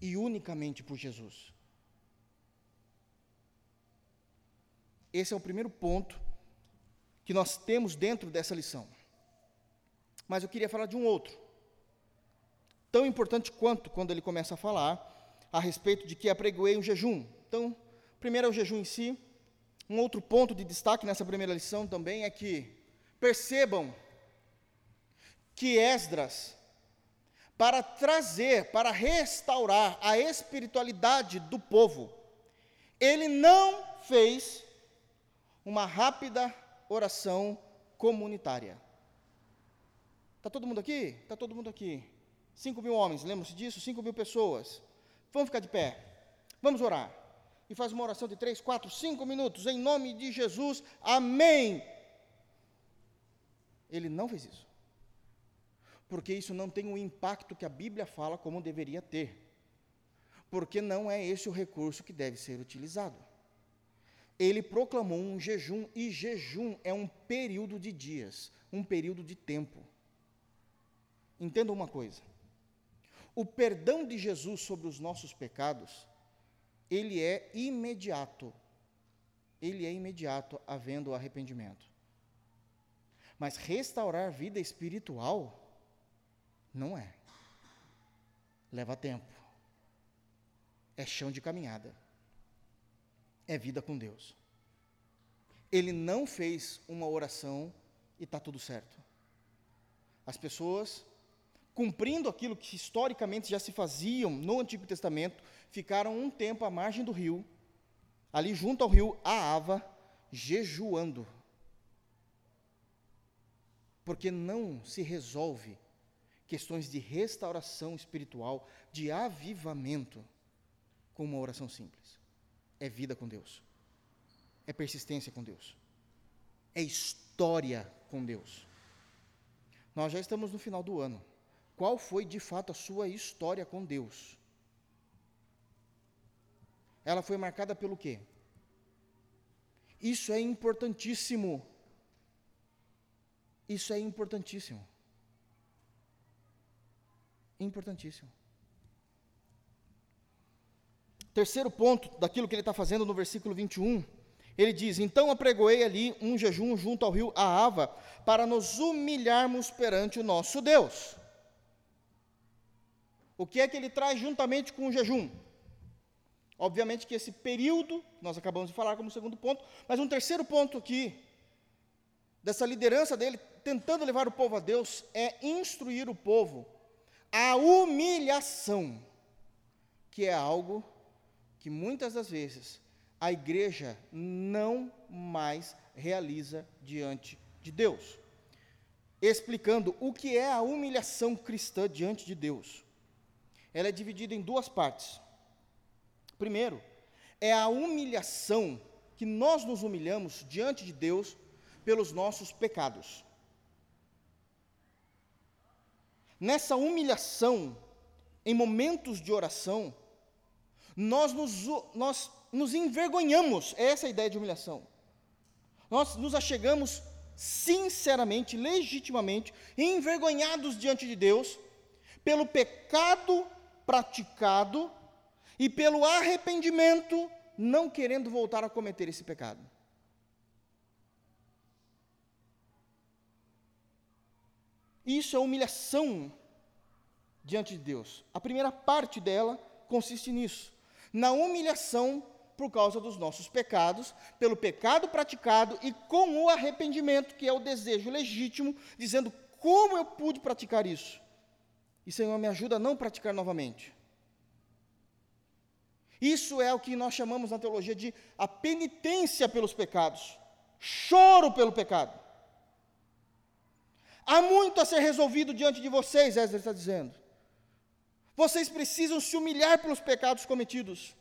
E unicamente por Jesus. Esse é o primeiro ponto que nós temos dentro dessa lição. Mas eu queria falar de um outro, tão importante quanto quando ele começa a falar a respeito de que apregoei um jejum. Então, primeiro é o jejum em si. Um outro ponto de destaque nessa primeira lição também é que percebam que Esdras, para trazer, para restaurar a espiritualidade do povo, ele não fez uma rápida oração comunitária. Está todo mundo aqui? Está todo mundo aqui. Cinco mil homens, lembram-se disso? Cinco mil pessoas. Vamos ficar de pé. Vamos orar. e faz uma oração de três, quatro, cinco minutos, em nome de Jesus, amém. Ele não fez isso. Porque isso não tem o impacto que a Bíblia fala como deveria ter. Porque não é esse o recurso que deve ser utilizado. Ele proclamou um jejum, e jejum é um período de dias, um período de tempo. Entenda uma coisa: o perdão de Jesus sobre os nossos pecados, ele é imediato. Ele é imediato, havendo arrependimento. Mas restaurar a vida espiritual, não é. Leva tempo. É chão de caminhada. É vida com Deus. Ele não fez uma oração e está tudo certo. As pessoas cumprindo aquilo que historicamente já se faziam no Antigo Testamento, ficaram um tempo à margem do rio, ali junto ao rio Aava, jejuando. Porque não se resolve questões de restauração espiritual, de avivamento, com uma oração simples. É vida com Deus. É persistência com Deus. É história com Deus. Nós já estamos no final do ano qual foi de fato a sua história com Deus. Ela foi marcada pelo quê? Isso é importantíssimo. Isso é importantíssimo. Importantíssimo. Terceiro ponto daquilo que ele está fazendo no versículo 21, ele diz: Então apregoei ali um jejum junto ao rio Aava, para nos humilharmos perante o nosso Deus. O que é que ele traz juntamente com o jejum? Obviamente que esse período, nós acabamos de falar como segundo ponto, mas um terceiro ponto aqui, dessa liderança dele, tentando levar o povo a Deus, é instruir o povo a humilhação, que é algo que muitas das vezes a igreja não mais realiza diante de Deus. Explicando o que é a humilhação cristã diante de Deus ela é dividida em duas partes. Primeiro, é a humilhação que nós nos humilhamos diante de Deus pelos nossos pecados. Nessa humilhação, em momentos de oração, nós nos, nós nos envergonhamos, é essa a ideia de humilhação. Nós nos achegamos sinceramente, legitimamente, envergonhados diante de Deus, pelo pecado praticado e pelo arrependimento, não querendo voltar a cometer esse pecado. Isso é humilhação diante de Deus. A primeira parte dela consiste nisso, na humilhação por causa dos nossos pecados, pelo pecado praticado e com o arrependimento, que é o desejo legítimo, dizendo: como eu pude praticar isso? E Senhor, me ajuda a não praticar novamente. Isso é o que nós chamamos na teologia de a penitência pelos pecados, choro pelo pecado. Há muito a ser resolvido diante de vocês, Ezra está dizendo. Vocês precisam se humilhar pelos pecados cometidos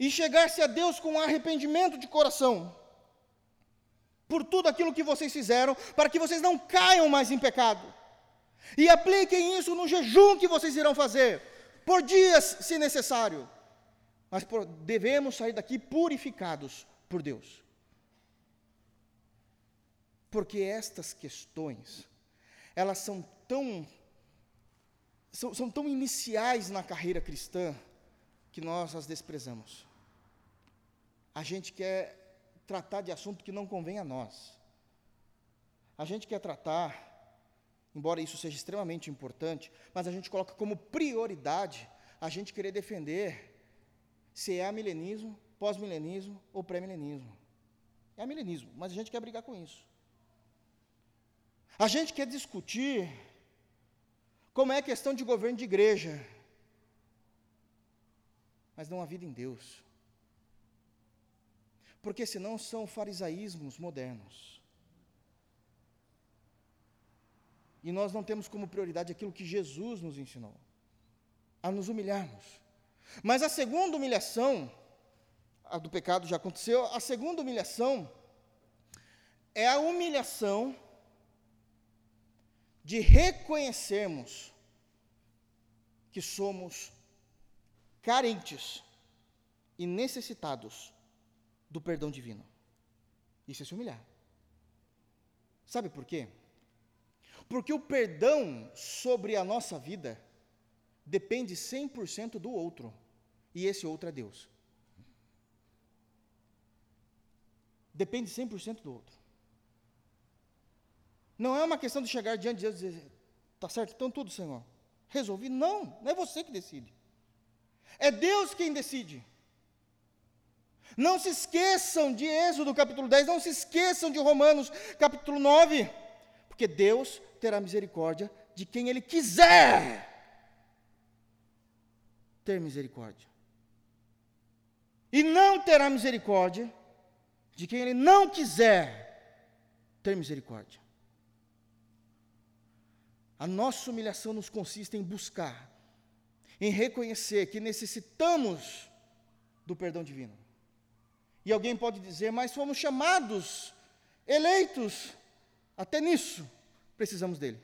e chegar-se a Deus com arrependimento de coração por tudo aquilo que vocês fizeram, para que vocês não caiam mais em pecado. E apliquem isso no jejum que vocês irão fazer, por dias, se necessário. Mas por, devemos sair daqui purificados por Deus. Porque estas questões, elas são tão, são, são tão iniciais na carreira cristã, que nós as desprezamos. A gente quer tratar de assunto que não convém a nós. A gente quer tratar embora isso seja extremamente importante, mas a gente coloca como prioridade a gente querer defender se é amilenismo, pós-milenismo ou pré-milenismo. É milenismo, mas a gente quer brigar com isso. A gente quer discutir como é a questão de governo de igreja, mas não a vida em Deus. Porque senão são farisaísmos modernos. E nós não temos como prioridade aquilo que Jesus nos ensinou, a nos humilharmos. Mas a segunda humilhação a do pecado já aconteceu. A segunda humilhação é a humilhação de reconhecermos que somos carentes e necessitados do perdão divino. Isso é se humilhar. Sabe por quê? Porque o perdão sobre a nossa vida depende 100% do outro, e esse outro é Deus. Depende 100% do outro. Não é uma questão de chegar diante de Deus e dizer, está certo, então tudo, Senhor. Resolvi? Não, não é você que decide. É Deus quem decide. Não se esqueçam de Êxodo capítulo 10, não se esqueçam de Romanos capítulo 9, porque Deus terá misericórdia de quem Ele quiser ter misericórdia. E não terá misericórdia de quem Ele não quiser ter misericórdia. A nossa humilhação nos consiste em buscar, em reconhecer que necessitamos do perdão divino. E alguém pode dizer, mas fomos chamados, eleitos, até nisso precisamos dele.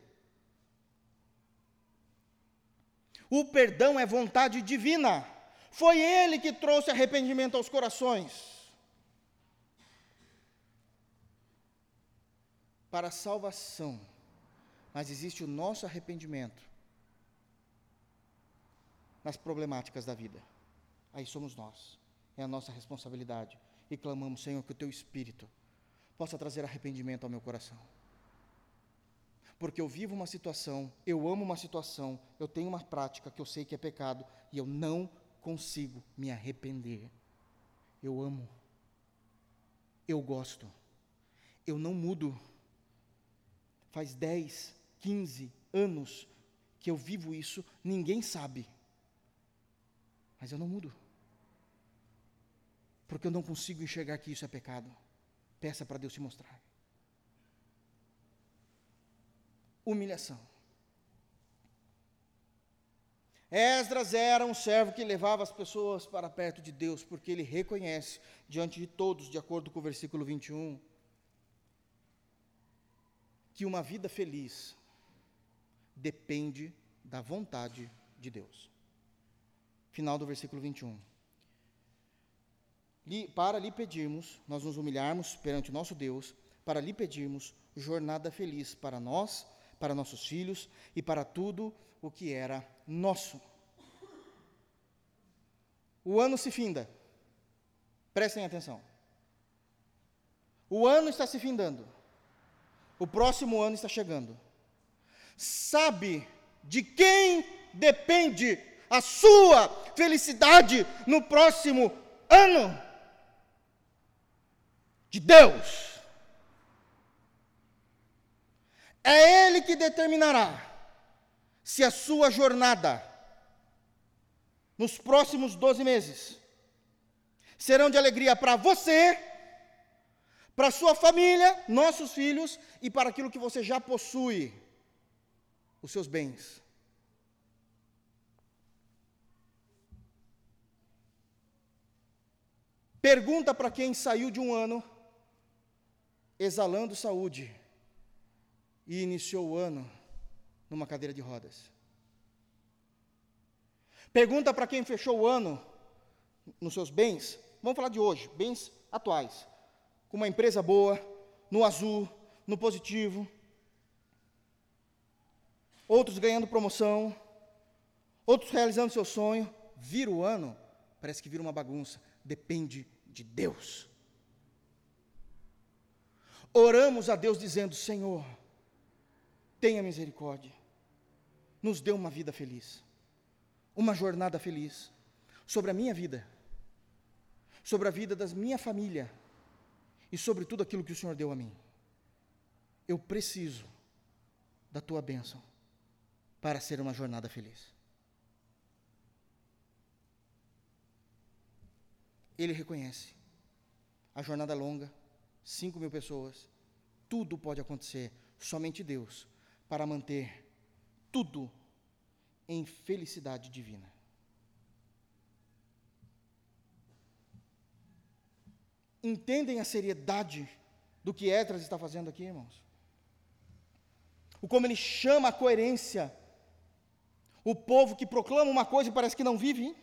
O perdão é vontade divina. Foi ele que trouxe arrependimento aos corações. Para a salvação. Mas existe o nosso arrependimento nas problemáticas da vida. Aí somos nós. É a nossa responsabilidade e clamamos, Senhor, que o teu espírito possa trazer arrependimento ao meu coração. Porque eu vivo uma situação, eu amo uma situação, eu tenho uma prática que eu sei que é pecado e eu não consigo me arrepender. Eu amo. Eu gosto. Eu não mudo. Faz 10, 15 anos que eu vivo isso, ninguém sabe. Mas eu não mudo porque eu não consigo enxergar que isso é pecado. Peça para Deus te mostrar. Humilhação. Esdras era um servo que levava as pessoas para perto de Deus, porque ele reconhece diante de todos, de acordo com o versículo 21, que uma vida feliz depende da vontade de Deus. Final do versículo 21 para lhe pedirmos, nós nos humilharmos perante o nosso Deus, para lhe pedirmos jornada feliz para nós, para nossos filhos e para tudo o que era nosso. O ano se finda. Prestem atenção. O ano está se findando. O próximo ano está chegando. Sabe de quem depende a sua felicidade no próximo ano? de Deus. É Ele que determinará se a sua jornada nos próximos 12 meses serão de alegria para você, para sua família, nossos filhos e para aquilo que você já possui, os seus bens. Pergunta para quem saiu de um ano exalando saúde, e iniciou o ano numa cadeira de rodas. Pergunta para quem fechou o ano nos seus bens, vamos falar de hoje, bens atuais, com uma empresa boa, no azul, no positivo, outros ganhando promoção, outros realizando seu sonho, vira o ano, parece que vira uma bagunça, depende de Deus. Oramos a Deus dizendo: Senhor, tenha misericórdia, nos dê uma vida feliz, uma jornada feliz, sobre a minha vida, sobre a vida da minha família e sobre tudo aquilo que o Senhor deu a mim. Eu preciso da tua bênção para ser uma jornada feliz. Ele reconhece a jornada longa 5 mil pessoas. Tudo pode acontecer, somente Deus, para manter tudo em felicidade divina. entendem a seriedade do que Esdras está fazendo aqui, irmãos? O como ele chama a coerência. O povo que proclama uma coisa e parece que não vive. Hein?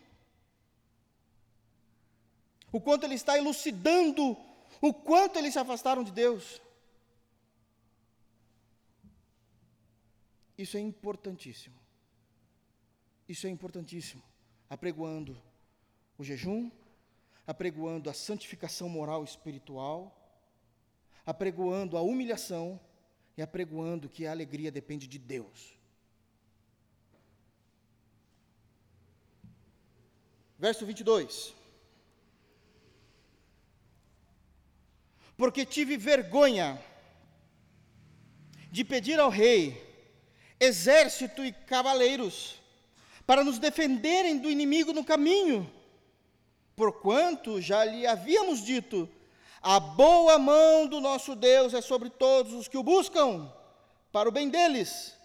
O quanto ele está elucidando o quanto eles se afastaram de Deus. Isso é importantíssimo. Isso é importantíssimo. Apregoando o jejum, apregoando a santificação moral e espiritual, apregoando a humilhação e apregoando que a alegria depende de Deus. Verso 22. Porque tive vergonha de pedir ao rei exército e cavaleiros para nos defenderem do inimigo no caminho, porquanto já lhe havíamos dito: a boa mão do nosso Deus é sobre todos os que o buscam, para o bem deles,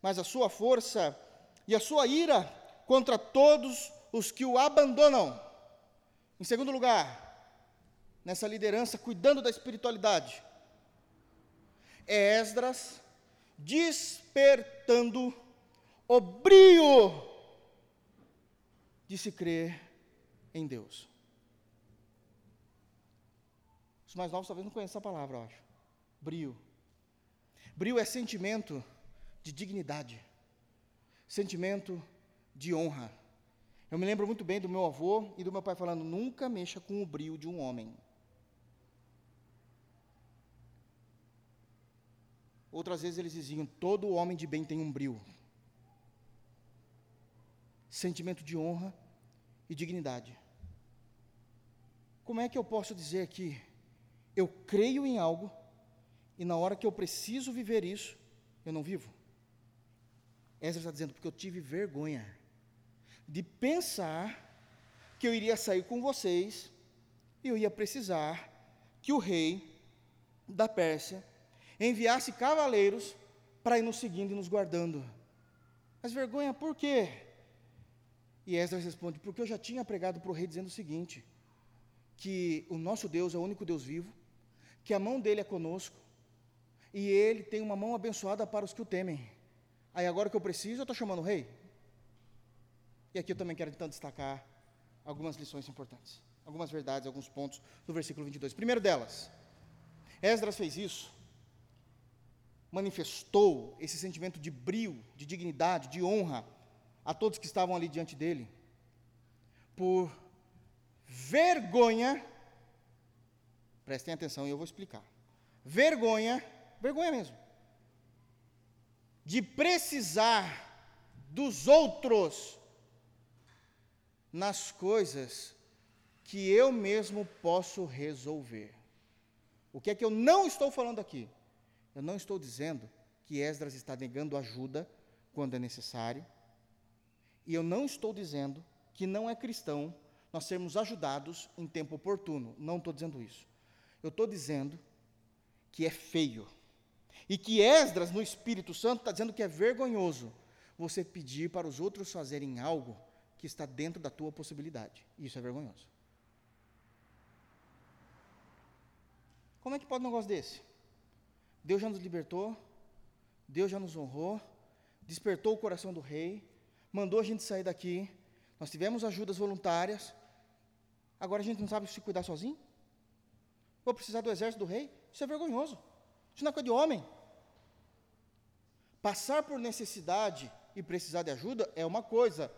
mas a sua força e a sua ira contra todos os que o abandonam. Em segundo lugar, nessa liderança, cuidando da espiritualidade, é Esdras despertando o brio de se crer em Deus. Os mais novos talvez não conheçam essa palavra, eu acho. Brio. Brio é sentimento de dignidade, sentimento de honra. Eu me lembro muito bem do meu avô e do meu pai falando: nunca mexa com o brio de um homem. Outras vezes eles diziam: todo homem de bem tem um brio. Sentimento de honra e dignidade. Como é que eu posso dizer que eu creio em algo e na hora que eu preciso viver isso, eu não vivo. Ezra está dizendo, porque eu tive vergonha de pensar que eu iria sair com vocês e eu ia precisar que o rei da Pérsia enviasse cavaleiros para ir nos seguindo e nos guardando. Mas vergonha por quê? E Esdras responde: porque eu já tinha pregado para o rei dizendo o seguinte: que o nosso Deus é o único Deus vivo, que a mão dele é conosco e ele tem uma mão abençoada para os que o temem. Aí agora que eu preciso, eu estou chamando o rei. E aqui eu também quero então destacar algumas lições importantes, algumas verdades, alguns pontos do versículo 22. Primeiro delas, Esdras fez isso, manifestou esse sentimento de brio, de dignidade, de honra a todos que estavam ali diante dele, por vergonha Prestem atenção e eu vou explicar. Vergonha, vergonha mesmo, de precisar dos outros nas coisas que eu mesmo posso resolver. O que é que eu não estou falando aqui? Eu não estou dizendo que Esdras está negando ajuda quando é necessário, e eu não estou dizendo que não é cristão nós sermos ajudados em tempo oportuno. Não estou dizendo isso. Eu estou dizendo que é feio. E que Esdras, no Espírito Santo, está dizendo que é vergonhoso você pedir para os outros fazerem algo que está dentro da tua possibilidade. Isso é vergonhoso. Como é que pode um negócio desse? Deus já nos libertou, Deus já nos honrou, despertou o coração do rei, mandou a gente sair daqui, nós tivemos ajudas voluntárias, agora a gente não sabe se cuidar sozinho? Vou precisar do exército do rei? Isso é vergonhoso. Isso não é coisa de homem. Passar por necessidade e precisar de ajuda é uma coisa.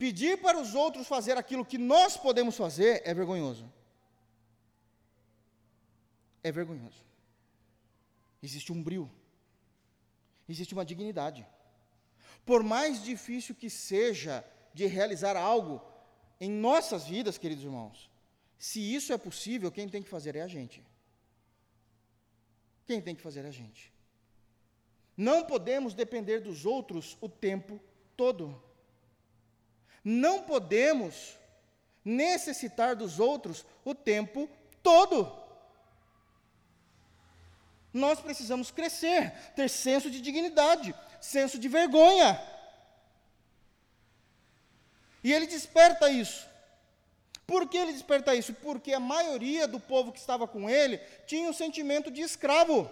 Pedir para os outros fazer aquilo que nós podemos fazer é vergonhoso. É vergonhoso. Existe um brilho. Existe uma dignidade. Por mais difícil que seja de realizar algo em nossas vidas, queridos irmãos, se isso é possível, quem tem que fazer é a gente. Quem tem que fazer é a gente. Não podemos depender dos outros o tempo todo. Não podemos necessitar dos outros o tempo todo. Nós precisamos crescer, ter senso de dignidade, senso de vergonha. E ele desperta isso Por que ele desperta isso? Porque a maioria do povo que estava com ele tinha um sentimento de escravo.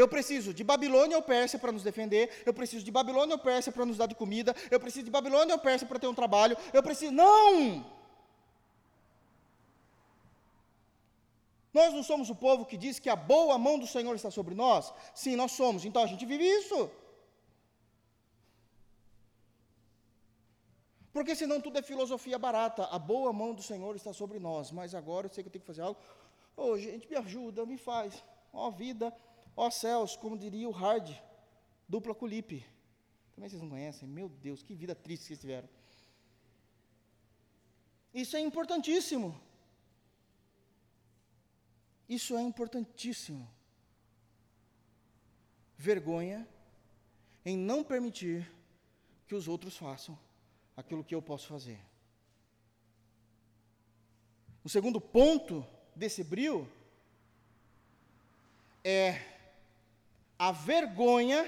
Eu preciso de Babilônia ou Pérsia para nos defender, eu preciso de Babilônia ou Pérsia para nos dar de comida, eu preciso de Babilônia ou Pérsia para ter um trabalho, eu preciso. Não! Nós não somos o povo que diz que a boa mão do Senhor está sobre nós? Sim, nós somos, então a gente vive isso. Porque senão tudo é filosofia barata. A boa mão do Senhor está sobre nós, mas agora eu sei que eu tenho que fazer algo. Ô, oh, gente, me ajuda, me faz. Ó oh, vida, ó céus, como diria o Hard, dupla culipe. Também vocês não conhecem? Meu Deus, que vida triste que vocês tiveram. Isso é importantíssimo. Isso é importantíssimo. Vergonha em não permitir que os outros façam aquilo que eu posso fazer. O segundo ponto desse brilho é a vergonha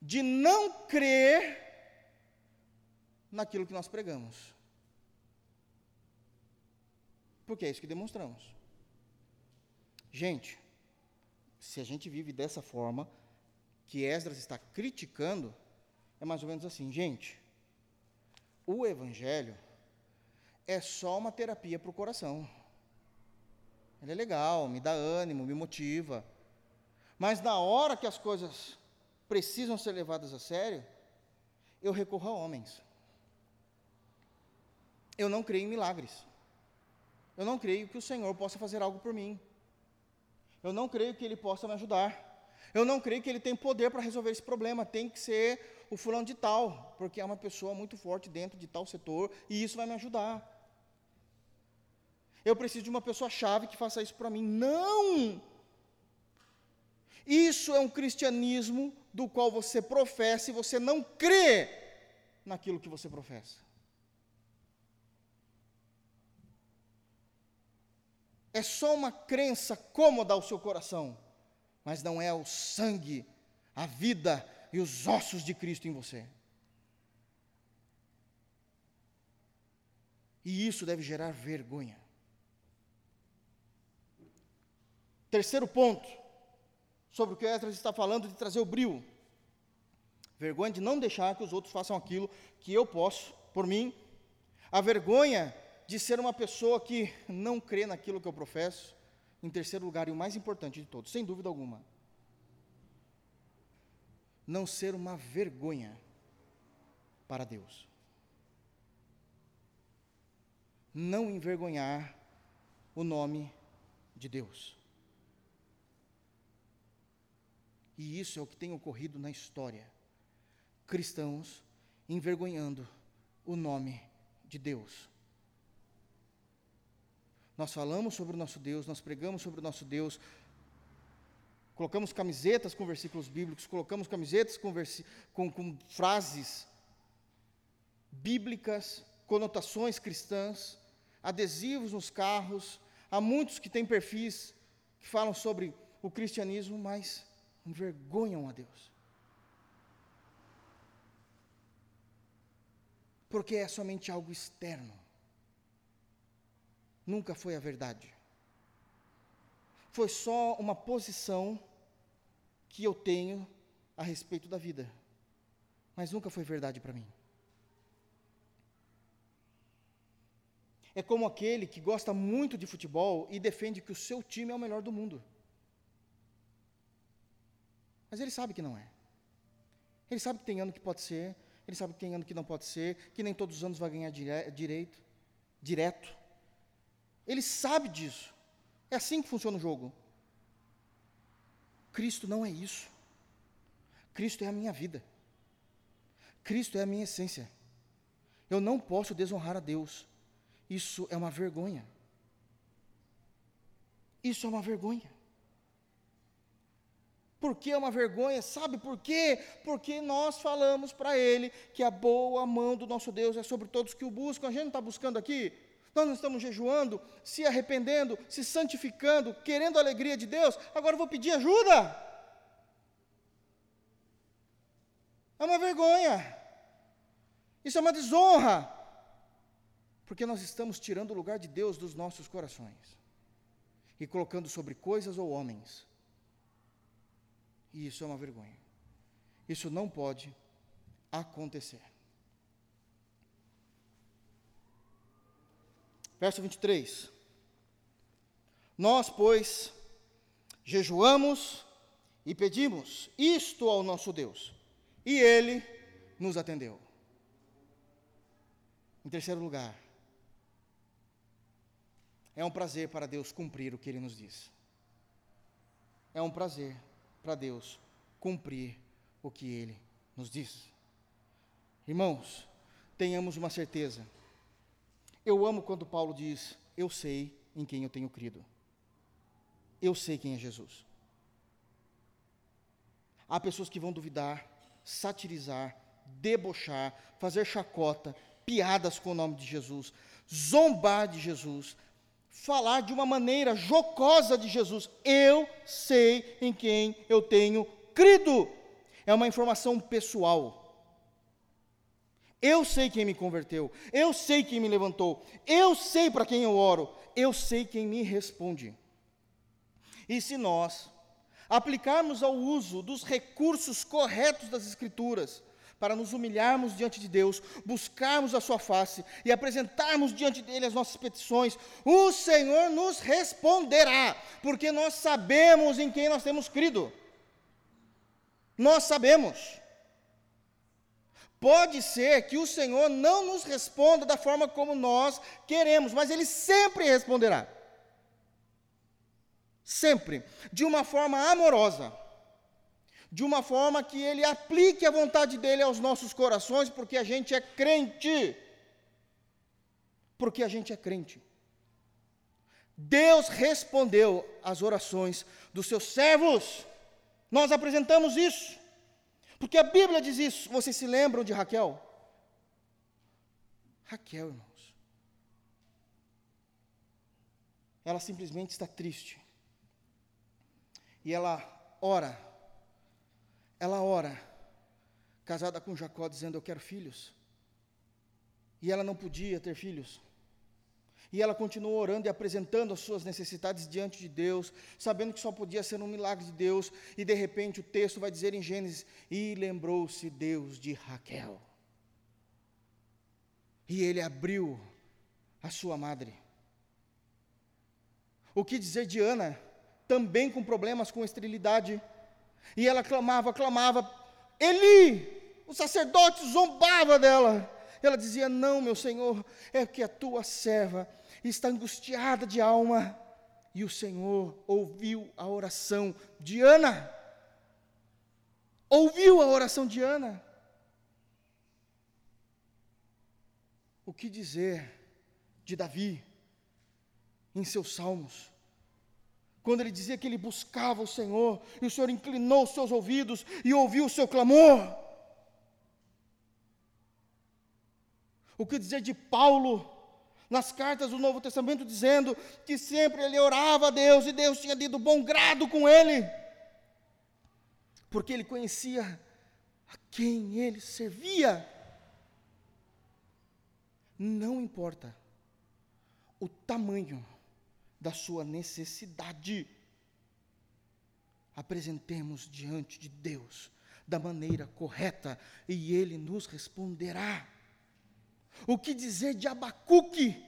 de não crer naquilo que nós pregamos. Porque é isso que demonstramos. Gente, se a gente vive dessa forma, que Esdras está criticando, é mais ou menos assim, gente. O Evangelho é só uma terapia para o coração. Ele é legal, me dá ânimo, me motiva. Mas na hora que as coisas precisam ser levadas a sério, eu recorro a homens. Eu não creio em milagres. Eu não creio que o Senhor possa fazer algo por mim. Eu não creio que Ele possa me ajudar. Eu não creio que Ele tem poder para resolver esse problema. Tem que ser o fulano de tal, porque é uma pessoa muito forte dentro de tal setor e isso vai me ajudar. Eu preciso de uma pessoa chave que faça isso para mim. Não! Isso é um cristianismo do qual você professa e você não crê naquilo que você professa. É só uma crença cômoda ao seu coração, mas não é o sangue, a vida e os ossos de Cristo em você. E isso deve gerar vergonha. Terceiro ponto, sobre o que Esdras está falando de trazer o brilho. Vergonha de não deixar que os outros façam aquilo que eu posso por mim. A vergonha de ser uma pessoa que não crê naquilo que eu professo. Em terceiro lugar, e o mais importante de todos, sem dúvida alguma, não ser uma vergonha para Deus. Não envergonhar o nome de Deus. E isso é o que tem ocorrido na história. Cristãos envergonhando o nome de Deus. Nós falamos sobre o nosso Deus, nós pregamos sobre o nosso Deus, colocamos camisetas com versículos bíblicos, colocamos camisetas com, com, com frases bíblicas, conotações cristãs, adesivos nos carros. Há muitos que têm perfis que falam sobre o cristianismo, mas envergonham a Deus. Porque é somente algo externo. Nunca foi a verdade. Foi só uma posição que eu tenho a respeito da vida, mas nunca foi verdade para mim. É como aquele que gosta muito de futebol e defende que o seu time é o melhor do mundo. Mas ele sabe que não é. Ele sabe que tem ano que pode ser, ele sabe que tem ano que não pode ser, que nem todos os anos vai ganhar dire direito, direto. Ele sabe disso. É assim que funciona o jogo. Cristo não é isso. Cristo é a minha vida. Cristo é a minha essência. Eu não posso desonrar a Deus. Isso é uma vergonha. Isso é uma vergonha. Por que é uma vergonha? Sabe por quê? Porque nós falamos para Ele que a boa mão do nosso Deus é sobre todos que o buscam. A gente não está buscando aqui? Nós não estamos jejuando, se arrependendo, se santificando, querendo a alegria de Deus. Agora eu vou pedir ajuda. É uma vergonha. Isso é uma desonra. Porque nós estamos tirando o lugar de Deus dos nossos corações e colocando sobre coisas ou homens. E isso é uma vergonha. Isso não pode acontecer. Verso 23. Nós, pois, jejuamos e pedimos isto ao nosso Deus, e ele nos atendeu. Em terceiro lugar, é um prazer para Deus cumprir o que ele nos diz. É um prazer para Deus cumprir o que ele nos diz. Irmãos, tenhamos uma certeza. Eu amo quando Paulo diz: Eu sei em quem eu tenho crido. Eu sei quem é Jesus. Há pessoas que vão duvidar, satirizar, debochar, fazer chacota, piadas com o nome de Jesus, zombar de Jesus, falar de uma maneira jocosa de Jesus. Eu sei em quem eu tenho crido. É uma informação pessoal. Eu sei quem me converteu, eu sei quem me levantou, eu sei para quem eu oro, eu sei quem me responde. E se nós aplicarmos ao uso dos recursos corretos das Escrituras, para nos humilharmos diante de Deus, buscarmos a Sua face e apresentarmos diante dele as nossas petições, o Senhor nos responderá, porque nós sabemos em quem nós temos crido. Nós sabemos. Pode ser que o Senhor não nos responda da forma como nós queremos, mas Ele sempre responderá. Sempre. De uma forma amorosa de uma forma que ele aplique a vontade dele aos nossos corações, porque a gente é crente. Porque a gente é crente. Deus respondeu às orações dos seus servos. Nós apresentamos isso. Porque a Bíblia diz isso. Vocês se lembram de Raquel? Raquel, irmãos. Ela simplesmente está triste. E ela ora ela ora, casada com Jacó, dizendo: Eu quero filhos. E ela não podia ter filhos. E ela continuou orando e apresentando as suas necessidades diante de Deus, sabendo que só podia ser um milagre de Deus. E de repente o texto vai dizer em Gênesis: E lembrou-se Deus de Raquel. E ele abriu a sua madre. O que dizer de Ana, também com problemas com esterilidade? E ela clamava, clamava, Eli! O sacerdote zombava dela. Ela dizia: Não, meu senhor, é que a tua serva está angustiada de alma. E o Senhor ouviu a oração de Ana. Ouviu a oração de Ana. O que dizer de Davi em seus salmos? Quando ele dizia que ele buscava o Senhor, e o Senhor inclinou os seus ouvidos e ouviu o seu clamor. O que dizer de Paulo, nas cartas do Novo Testamento, dizendo que sempre ele orava a Deus e Deus tinha tido bom grado com ele, porque ele conhecia a quem ele servia. Não importa o tamanho da sua necessidade. Apresentemos diante de Deus da maneira correta e Ele nos responderá. O que dizer de Abacuque,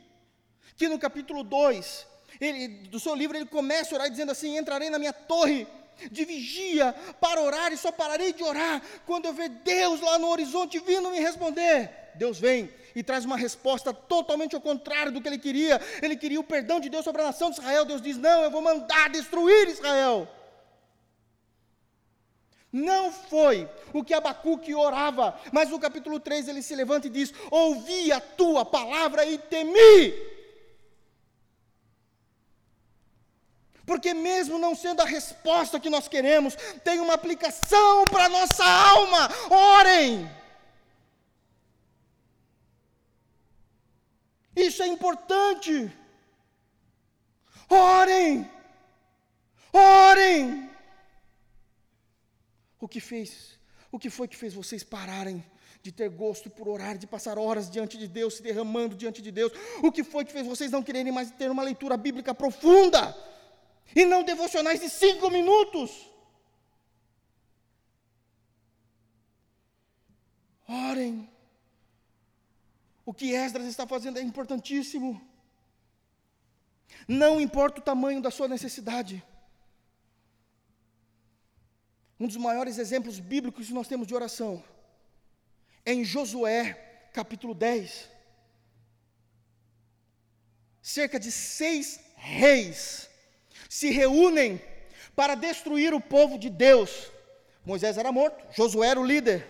que no capítulo 2, ele, do seu livro, ele começa a orar dizendo assim: Entrarei na minha torre de vigia para orar e só pararei de orar quando eu ver Deus lá no horizonte vindo me responder. Deus vem e traz uma resposta totalmente ao contrário do que ele queria. Ele queria o perdão de Deus sobre a nação de Israel. Deus diz: Não, eu vou mandar destruir Israel. Não foi o que Abacuque orava, mas no capítulo 3 ele se levanta e diz: Ouvi a tua palavra e temi. Porque, mesmo não sendo a resposta que nós queremos, tem uma aplicação para a nossa alma. Orem. Isso é importante. Orem. Orem. O que fez? O que foi que fez vocês pararem de ter gosto por orar, de passar horas diante de Deus, se derramando diante de Deus. O que foi que fez vocês não quererem mais ter uma leitura bíblica profunda e não devocionais de cinco minutos? Orem. O que Esdras está fazendo é importantíssimo. Não importa o tamanho da sua necessidade. Um dos maiores exemplos bíblicos que nós temos de oração é em Josué, capítulo 10. Cerca de seis reis se reúnem para destruir o povo de Deus. Moisés era morto, Josué era o líder.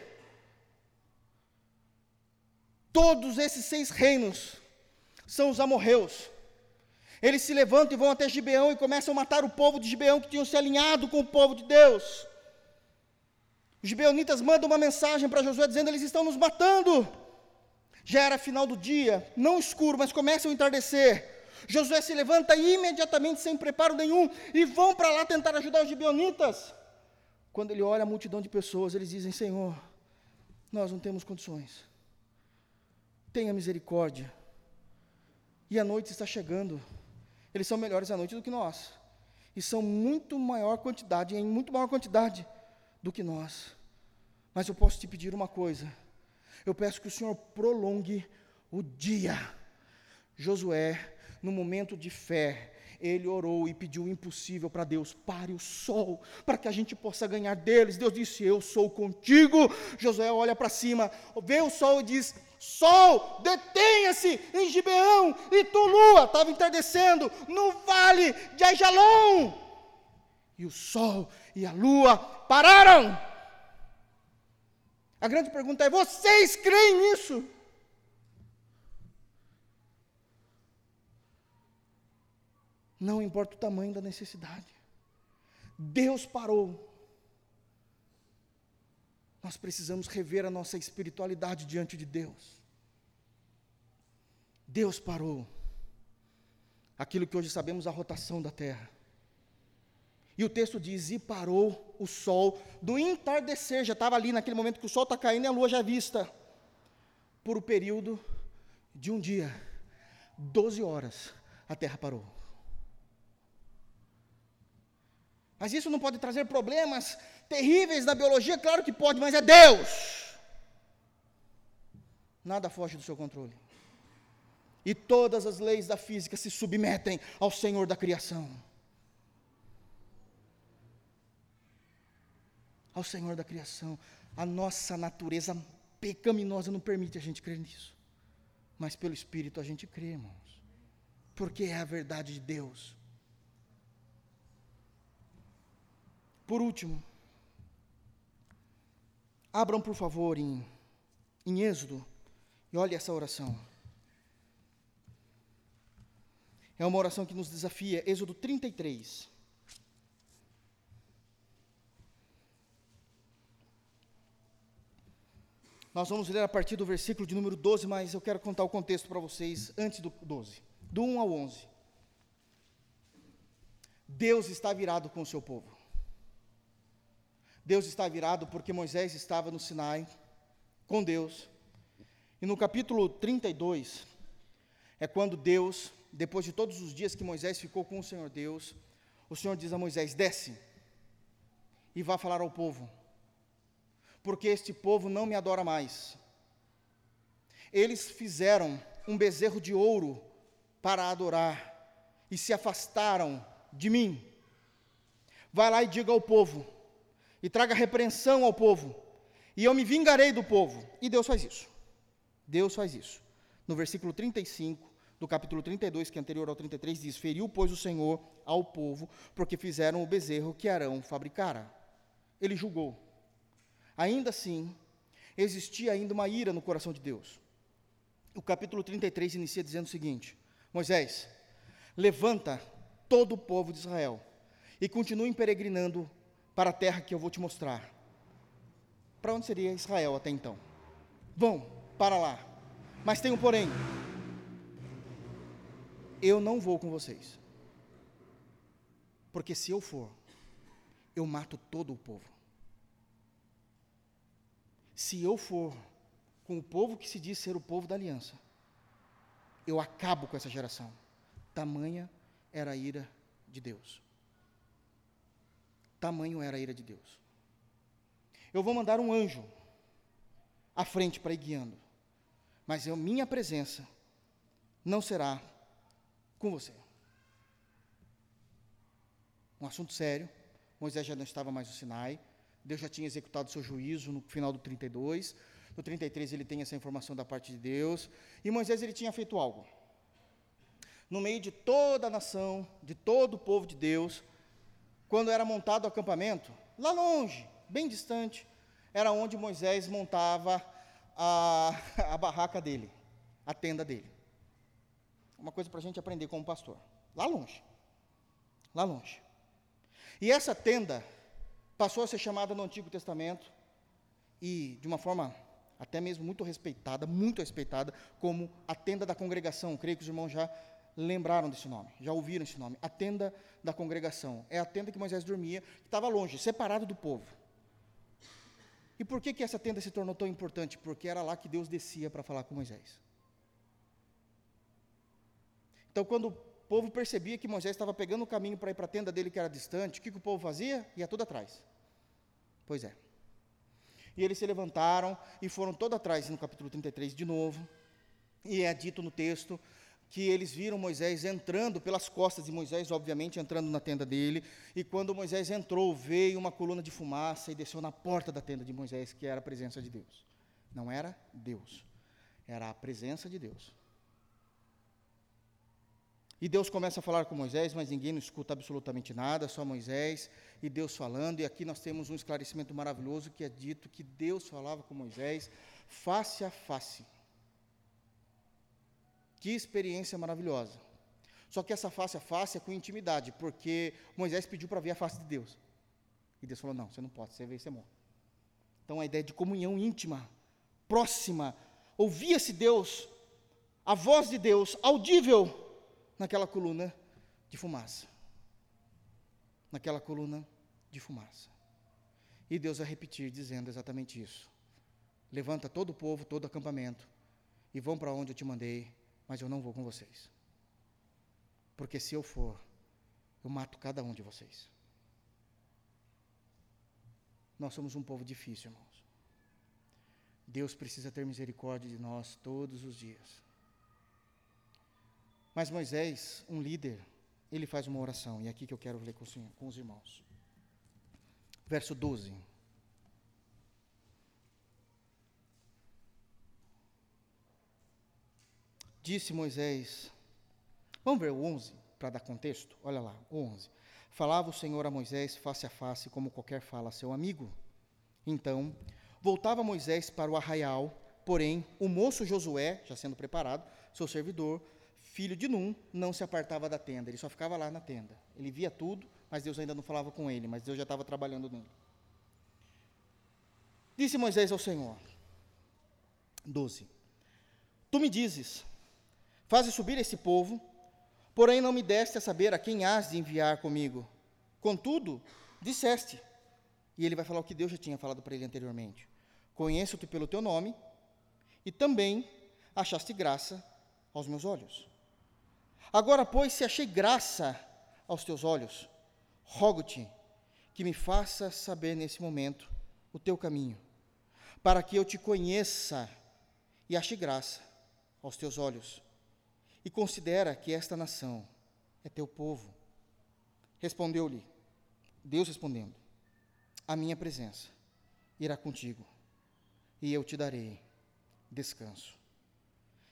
Todos esses seis reinos são os amorreus. Eles se levantam e vão até Gibeão e começam a matar o povo de Gibeão que tinham se alinhado com o povo de Deus. Os gibeonitas mandam uma mensagem para Josué dizendo: eles estão nos matando. Já era final do dia, não escuro, mas começa a entardecer. Josué se levanta imediatamente, sem preparo nenhum, e vão para lá tentar ajudar os gibeonitas. Quando ele olha a multidão de pessoas, eles dizem: Senhor, nós não temos condições. Tenha misericórdia. E a noite está chegando. Eles são melhores à noite do que nós. E são muito maior quantidade, em muito maior quantidade do que nós. Mas eu posso te pedir uma coisa. Eu peço que o Senhor prolongue o dia. Josué, no momento de fé, ele orou e pediu o impossível para Deus: pare o sol, para que a gente possa ganhar deles. Deus disse: Eu sou contigo. Josué olha para cima, vê o sol e diz: Sol, detenha-se em Gibeão, e tu, lua, estava entardecendo no vale de Aijalon. E o sol e a lua pararam. A grande pergunta é: vocês creem nisso? Não importa o tamanho da necessidade. Deus parou. Nós precisamos rever a nossa espiritualidade diante de Deus. Deus parou. Aquilo que hoje sabemos a rotação da terra. E o texto diz: E parou o sol do entardecer, já estava ali naquele momento que o sol está caindo e a lua já é vista, por o um período de um dia, 12 horas, a terra parou. Mas isso não pode trazer problemas terríveis na biologia? Claro que pode, mas é Deus. Nada foge do seu controle. E todas as leis da física se submetem ao Senhor da criação. ao Senhor da criação. A nossa natureza pecaminosa não permite a gente crer nisso. Mas pelo Espírito a gente crê, irmãos. Porque é a verdade de Deus. Por último, abram por favor em, em Êxodo e olhe essa oração. É uma oração que nos desafia, Êxodo 33. Nós vamos ler a partir do versículo de número 12, mas eu quero contar o contexto para vocês antes do 12, do 1 ao 11. Deus está virado com o seu povo. Deus está virado porque Moisés estava no Sinai com Deus. E no capítulo 32 é quando Deus, depois de todos os dias que Moisés ficou com o Senhor Deus, o Senhor diz a Moisés: desce e vá falar ao povo porque este povo não me adora mais. Eles fizeram um bezerro de ouro para adorar e se afastaram de mim. Vai lá e diga ao povo, e traga repreensão ao povo, e eu me vingarei do povo. E Deus faz isso. Deus faz isso. No versículo 35 do capítulo 32, que é anterior ao 33, diz: Feriu, pois, o Senhor ao povo, porque fizeram o bezerro que Arão fabricara. Ele julgou. Ainda assim, existia ainda uma ira no coração de Deus. O capítulo 33 inicia dizendo o seguinte: Moisés, levanta todo o povo de Israel e continuem peregrinando para a terra que eu vou te mostrar. Para onde seria Israel até então? Vão para lá. Mas tem um porém. Eu não vou com vocês. Porque se eu for, eu mato todo o povo. Se eu for, com o povo que se diz ser o povo da aliança. Eu acabo com essa geração. Tamanha era a ira de Deus. Tamanho era a ira de Deus. Eu vou mandar um anjo à frente para ir guiando, mas eu, minha presença não será com você. Um assunto sério. Moisés já não estava mais no Sinai. Deus já tinha executado seu juízo no final do 32. No 33 ele tem essa informação da parte de Deus. E Moisés ele tinha feito algo. No meio de toda a nação, de todo o povo de Deus, quando era montado o acampamento, lá longe, bem distante, era onde Moisés montava a, a barraca dele, a tenda dele. Uma coisa para a gente aprender como pastor. Lá longe. Lá longe. E essa tenda passou a ser chamada no Antigo Testamento e de uma forma até mesmo muito respeitada, muito respeitada, como a tenda da congregação. Creio que os irmãos já lembraram desse nome, já ouviram esse nome. A tenda da congregação. É a tenda que Moisés dormia, que estava longe, separado do povo. E por que, que essa tenda se tornou tão importante? Porque era lá que Deus descia para falar com Moisés. Então, quando o povo percebia que Moisés estava pegando o caminho para ir para a tenda dele que era distante, o que, que o povo fazia? Ia tudo atrás. Pois é. E eles se levantaram e foram todo atrás, no capítulo 33 de novo. E é dito no texto que eles viram Moisés entrando pelas costas de Moisés, obviamente entrando na tenda dele, e quando Moisés entrou, veio uma coluna de fumaça e desceu na porta da tenda de Moisés, que era a presença de Deus. Não era Deus, era a presença de Deus. E Deus começa a falar com Moisés, mas ninguém não escuta absolutamente nada, só Moisés e Deus falando. E aqui nós temos um esclarecimento maravilhoso que é dito que Deus falava com Moisés face a face. Que experiência maravilhosa. Só que essa face a face é com intimidade, porque Moisés pediu para ver a face de Deus. E Deus falou: Não, você não pode, você vê, você morre. Então a ideia de comunhão íntima, próxima, ouvia-se Deus, a voz de Deus, audível naquela coluna de fumaça. Naquela coluna de fumaça. E Deus vai repetir, dizendo exatamente isso: Levanta todo o povo, todo o acampamento, e vão para onde eu te mandei, mas eu não vou com vocês. Porque se eu for, eu mato cada um de vocês. Nós somos um povo difícil, irmãos. Deus precisa ter misericórdia de nós todos os dias. Mas Moisés, um líder, ele faz uma oração, e é aqui que eu quero ler com os, irmãos. Verso 12. Disse Moisés, vamos ver o 11, para dar contexto? Olha lá, o 11. Falava o Senhor a Moisés face a face, como qualquer fala a seu amigo. Então, voltava Moisés para o arraial, porém, o moço Josué, já sendo preparado, seu servidor, filho de Num, não se apartava da tenda, ele só ficava lá na tenda. Ele via tudo, mas Deus ainda não falava com ele, mas Deus já estava trabalhando nele. Disse Moisés ao Senhor, 12: Tu me dizes, faze subir esse povo, porém não me deste a saber a quem has de enviar comigo. Contudo, disseste, e ele vai falar o que Deus já tinha falado para ele anteriormente: Conheço-te pelo teu nome, e também achaste graça aos meus olhos. Agora, pois, se achei graça aos teus olhos, rogo-te que me faça saber nesse momento o teu caminho, para que eu te conheça e ache graça aos teus olhos. E considera que esta nação é teu povo. Respondeu-lhe, Deus respondendo: A minha presença irá contigo, e eu te darei descanso.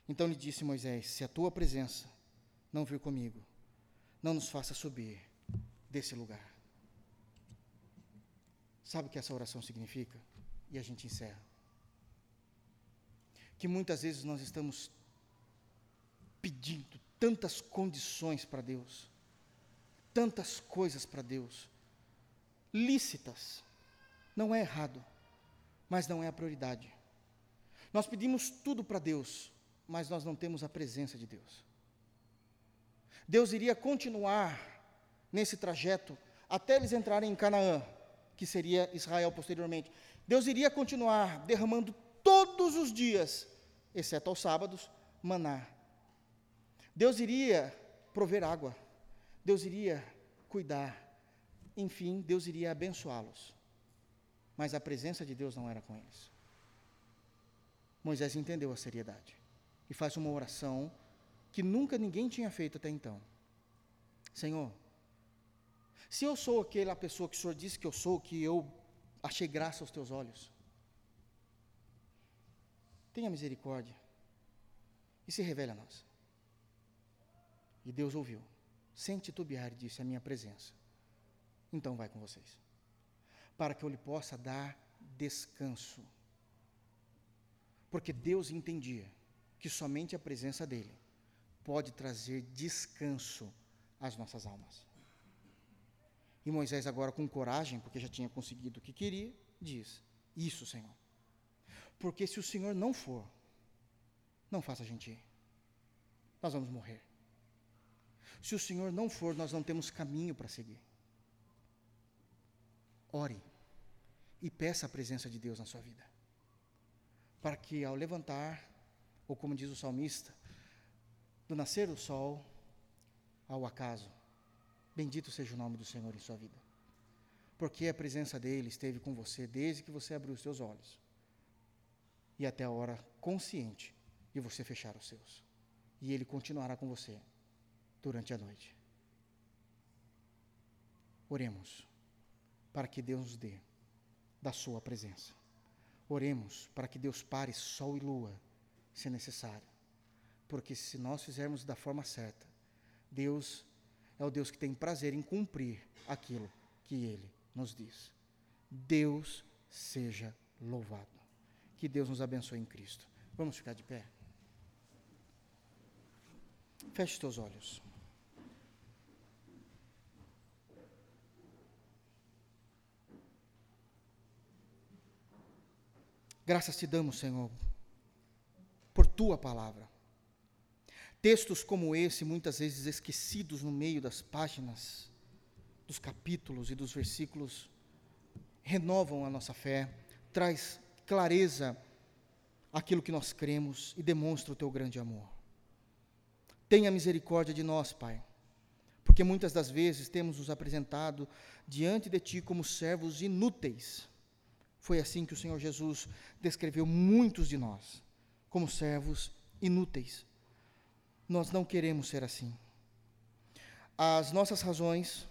Então lhe disse Moisés: Se a tua presença não vir comigo, não nos faça subir desse lugar. Sabe o que essa oração significa? E a gente encerra. Que muitas vezes nós estamos pedindo tantas condições para Deus, tantas coisas para Deus, lícitas, não é errado, mas não é a prioridade. Nós pedimos tudo para Deus, mas nós não temos a presença de Deus. Deus iria continuar nesse trajeto até eles entrarem em Canaã, que seria Israel posteriormente. Deus iria continuar derramando todo todos os dias, exceto aos sábados, maná. Deus iria prover água, Deus iria cuidar, enfim, Deus iria abençoá-los. Mas a presença de Deus não era com eles. Moisés entendeu a seriedade e faz uma oração que nunca ninguém tinha feito até então. Senhor, se eu sou aquela pessoa que o Senhor disse que eu sou, que eu achei graça aos teus olhos, tenha misericórdia e se revele a nós. E Deus ouviu, sem titubear, disse: A minha presença. Então vai com vocês, para que eu lhe possa dar descanso. Porque Deus entendia que somente a presença dEle pode trazer descanso às nossas almas. E Moisés, agora com coragem, porque já tinha conseguido o que queria, diz: Isso, Senhor. Porque se o Senhor não for, não faça a gente ir. Nós vamos morrer. Se o Senhor não for, nós não temos caminho para seguir. Ore e peça a presença de Deus na sua vida. Para que ao levantar, ou como diz o salmista, do nascer do sol ao acaso, bendito seja o nome do Senhor em sua vida. Porque a presença dele esteve com você desde que você abriu os seus olhos e até a hora consciente de você fechar os seus. E Ele continuará com você durante a noite. Oremos para que Deus nos dê da Sua presença. Oremos para que Deus pare sol e lua, se necessário. Porque se nós fizermos da forma certa, Deus é o Deus que tem prazer em cumprir aquilo que Ele nos diz. Deus seja louvado. Que Deus nos abençoe em Cristo. Vamos ficar de pé? Feche teus olhos. Graças te damos, Senhor, por tua palavra. Textos como esse, muitas vezes esquecidos no meio das páginas, dos capítulos e dos versículos, renovam a nossa fé, traz clareza aquilo que nós cremos e demonstra o teu grande amor. Tenha misericórdia de nós, Pai, porque muitas das vezes temos nos apresentado diante de Ti como servos inúteis. Foi assim que o Senhor Jesus descreveu muitos de nós, como servos inúteis. Nós não queremos ser assim. As nossas razões,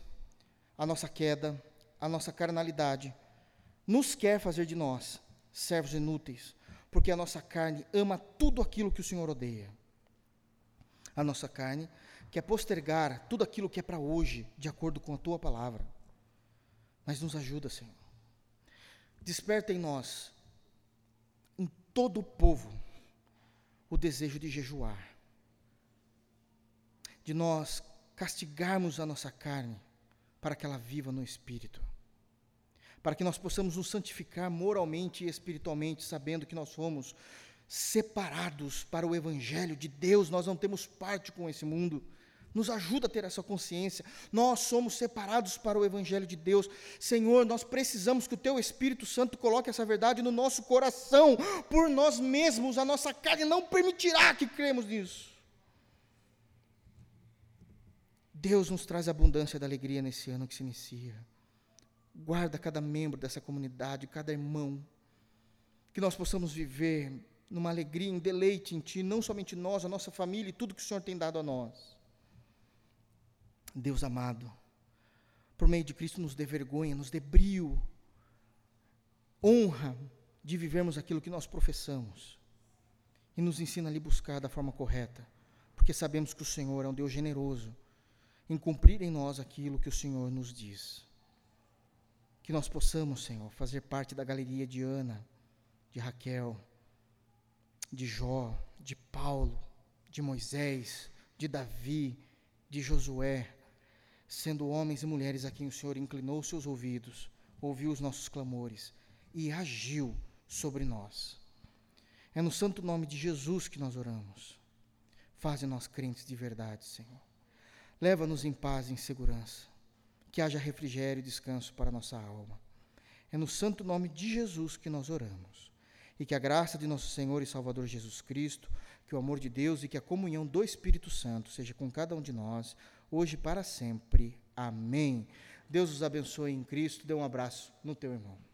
a nossa queda, a nossa carnalidade, nos quer fazer de nós servos inúteis, porque a nossa carne ama tudo aquilo que o Senhor odeia. A nossa carne quer postergar tudo aquilo que é para hoje, de acordo com a tua palavra. Mas nos ajuda, Senhor. Desperta em nós, em todo o povo, o desejo de jejuar, de nós castigarmos a nossa carne para que ela viva no espírito para que nós possamos nos santificar moralmente e espiritualmente, sabendo que nós somos separados para o Evangelho de Deus, nós não temos parte com esse mundo. Nos ajuda a ter essa consciência. Nós somos separados para o Evangelho de Deus. Senhor, nós precisamos que o Teu Espírito Santo coloque essa verdade no nosso coração. Por nós mesmos, a nossa carne não permitirá que cremos nisso. Deus nos traz abundância da alegria nesse ano que se inicia. Guarda cada membro dessa comunidade, cada irmão. Que nós possamos viver numa alegria, em deleite em Ti, não somente nós, a nossa família e tudo que o Senhor tem dado a nós. Deus amado, por meio de Cristo nos dê vergonha, nos dê brio, honra de vivermos aquilo que nós professamos e nos ensina a lhe buscar da forma correta, porque sabemos que o Senhor é um Deus generoso em cumprir em nós aquilo que o Senhor nos diz. Que nós possamos, Senhor, fazer parte da galeria de Ana, de Raquel, de Jó, de Paulo, de Moisés, de Davi, de Josué, sendo homens e mulheres a quem o Senhor inclinou seus ouvidos, ouviu os nossos clamores e agiu sobre nós. É no santo nome de Jesus que nós oramos. Faze nós crentes de verdade, Senhor. Leva-nos em paz e em segurança que haja refrigério e descanso para nossa alma. É no santo nome de Jesus que nós oramos. e que a graça de nosso Senhor e Salvador Jesus Cristo, que o amor de Deus e que a comunhão do Espírito Santo seja com cada um de nós, hoje e para sempre. Amém. Deus os abençoe em Cristo. Dê um abraço no teu irmão.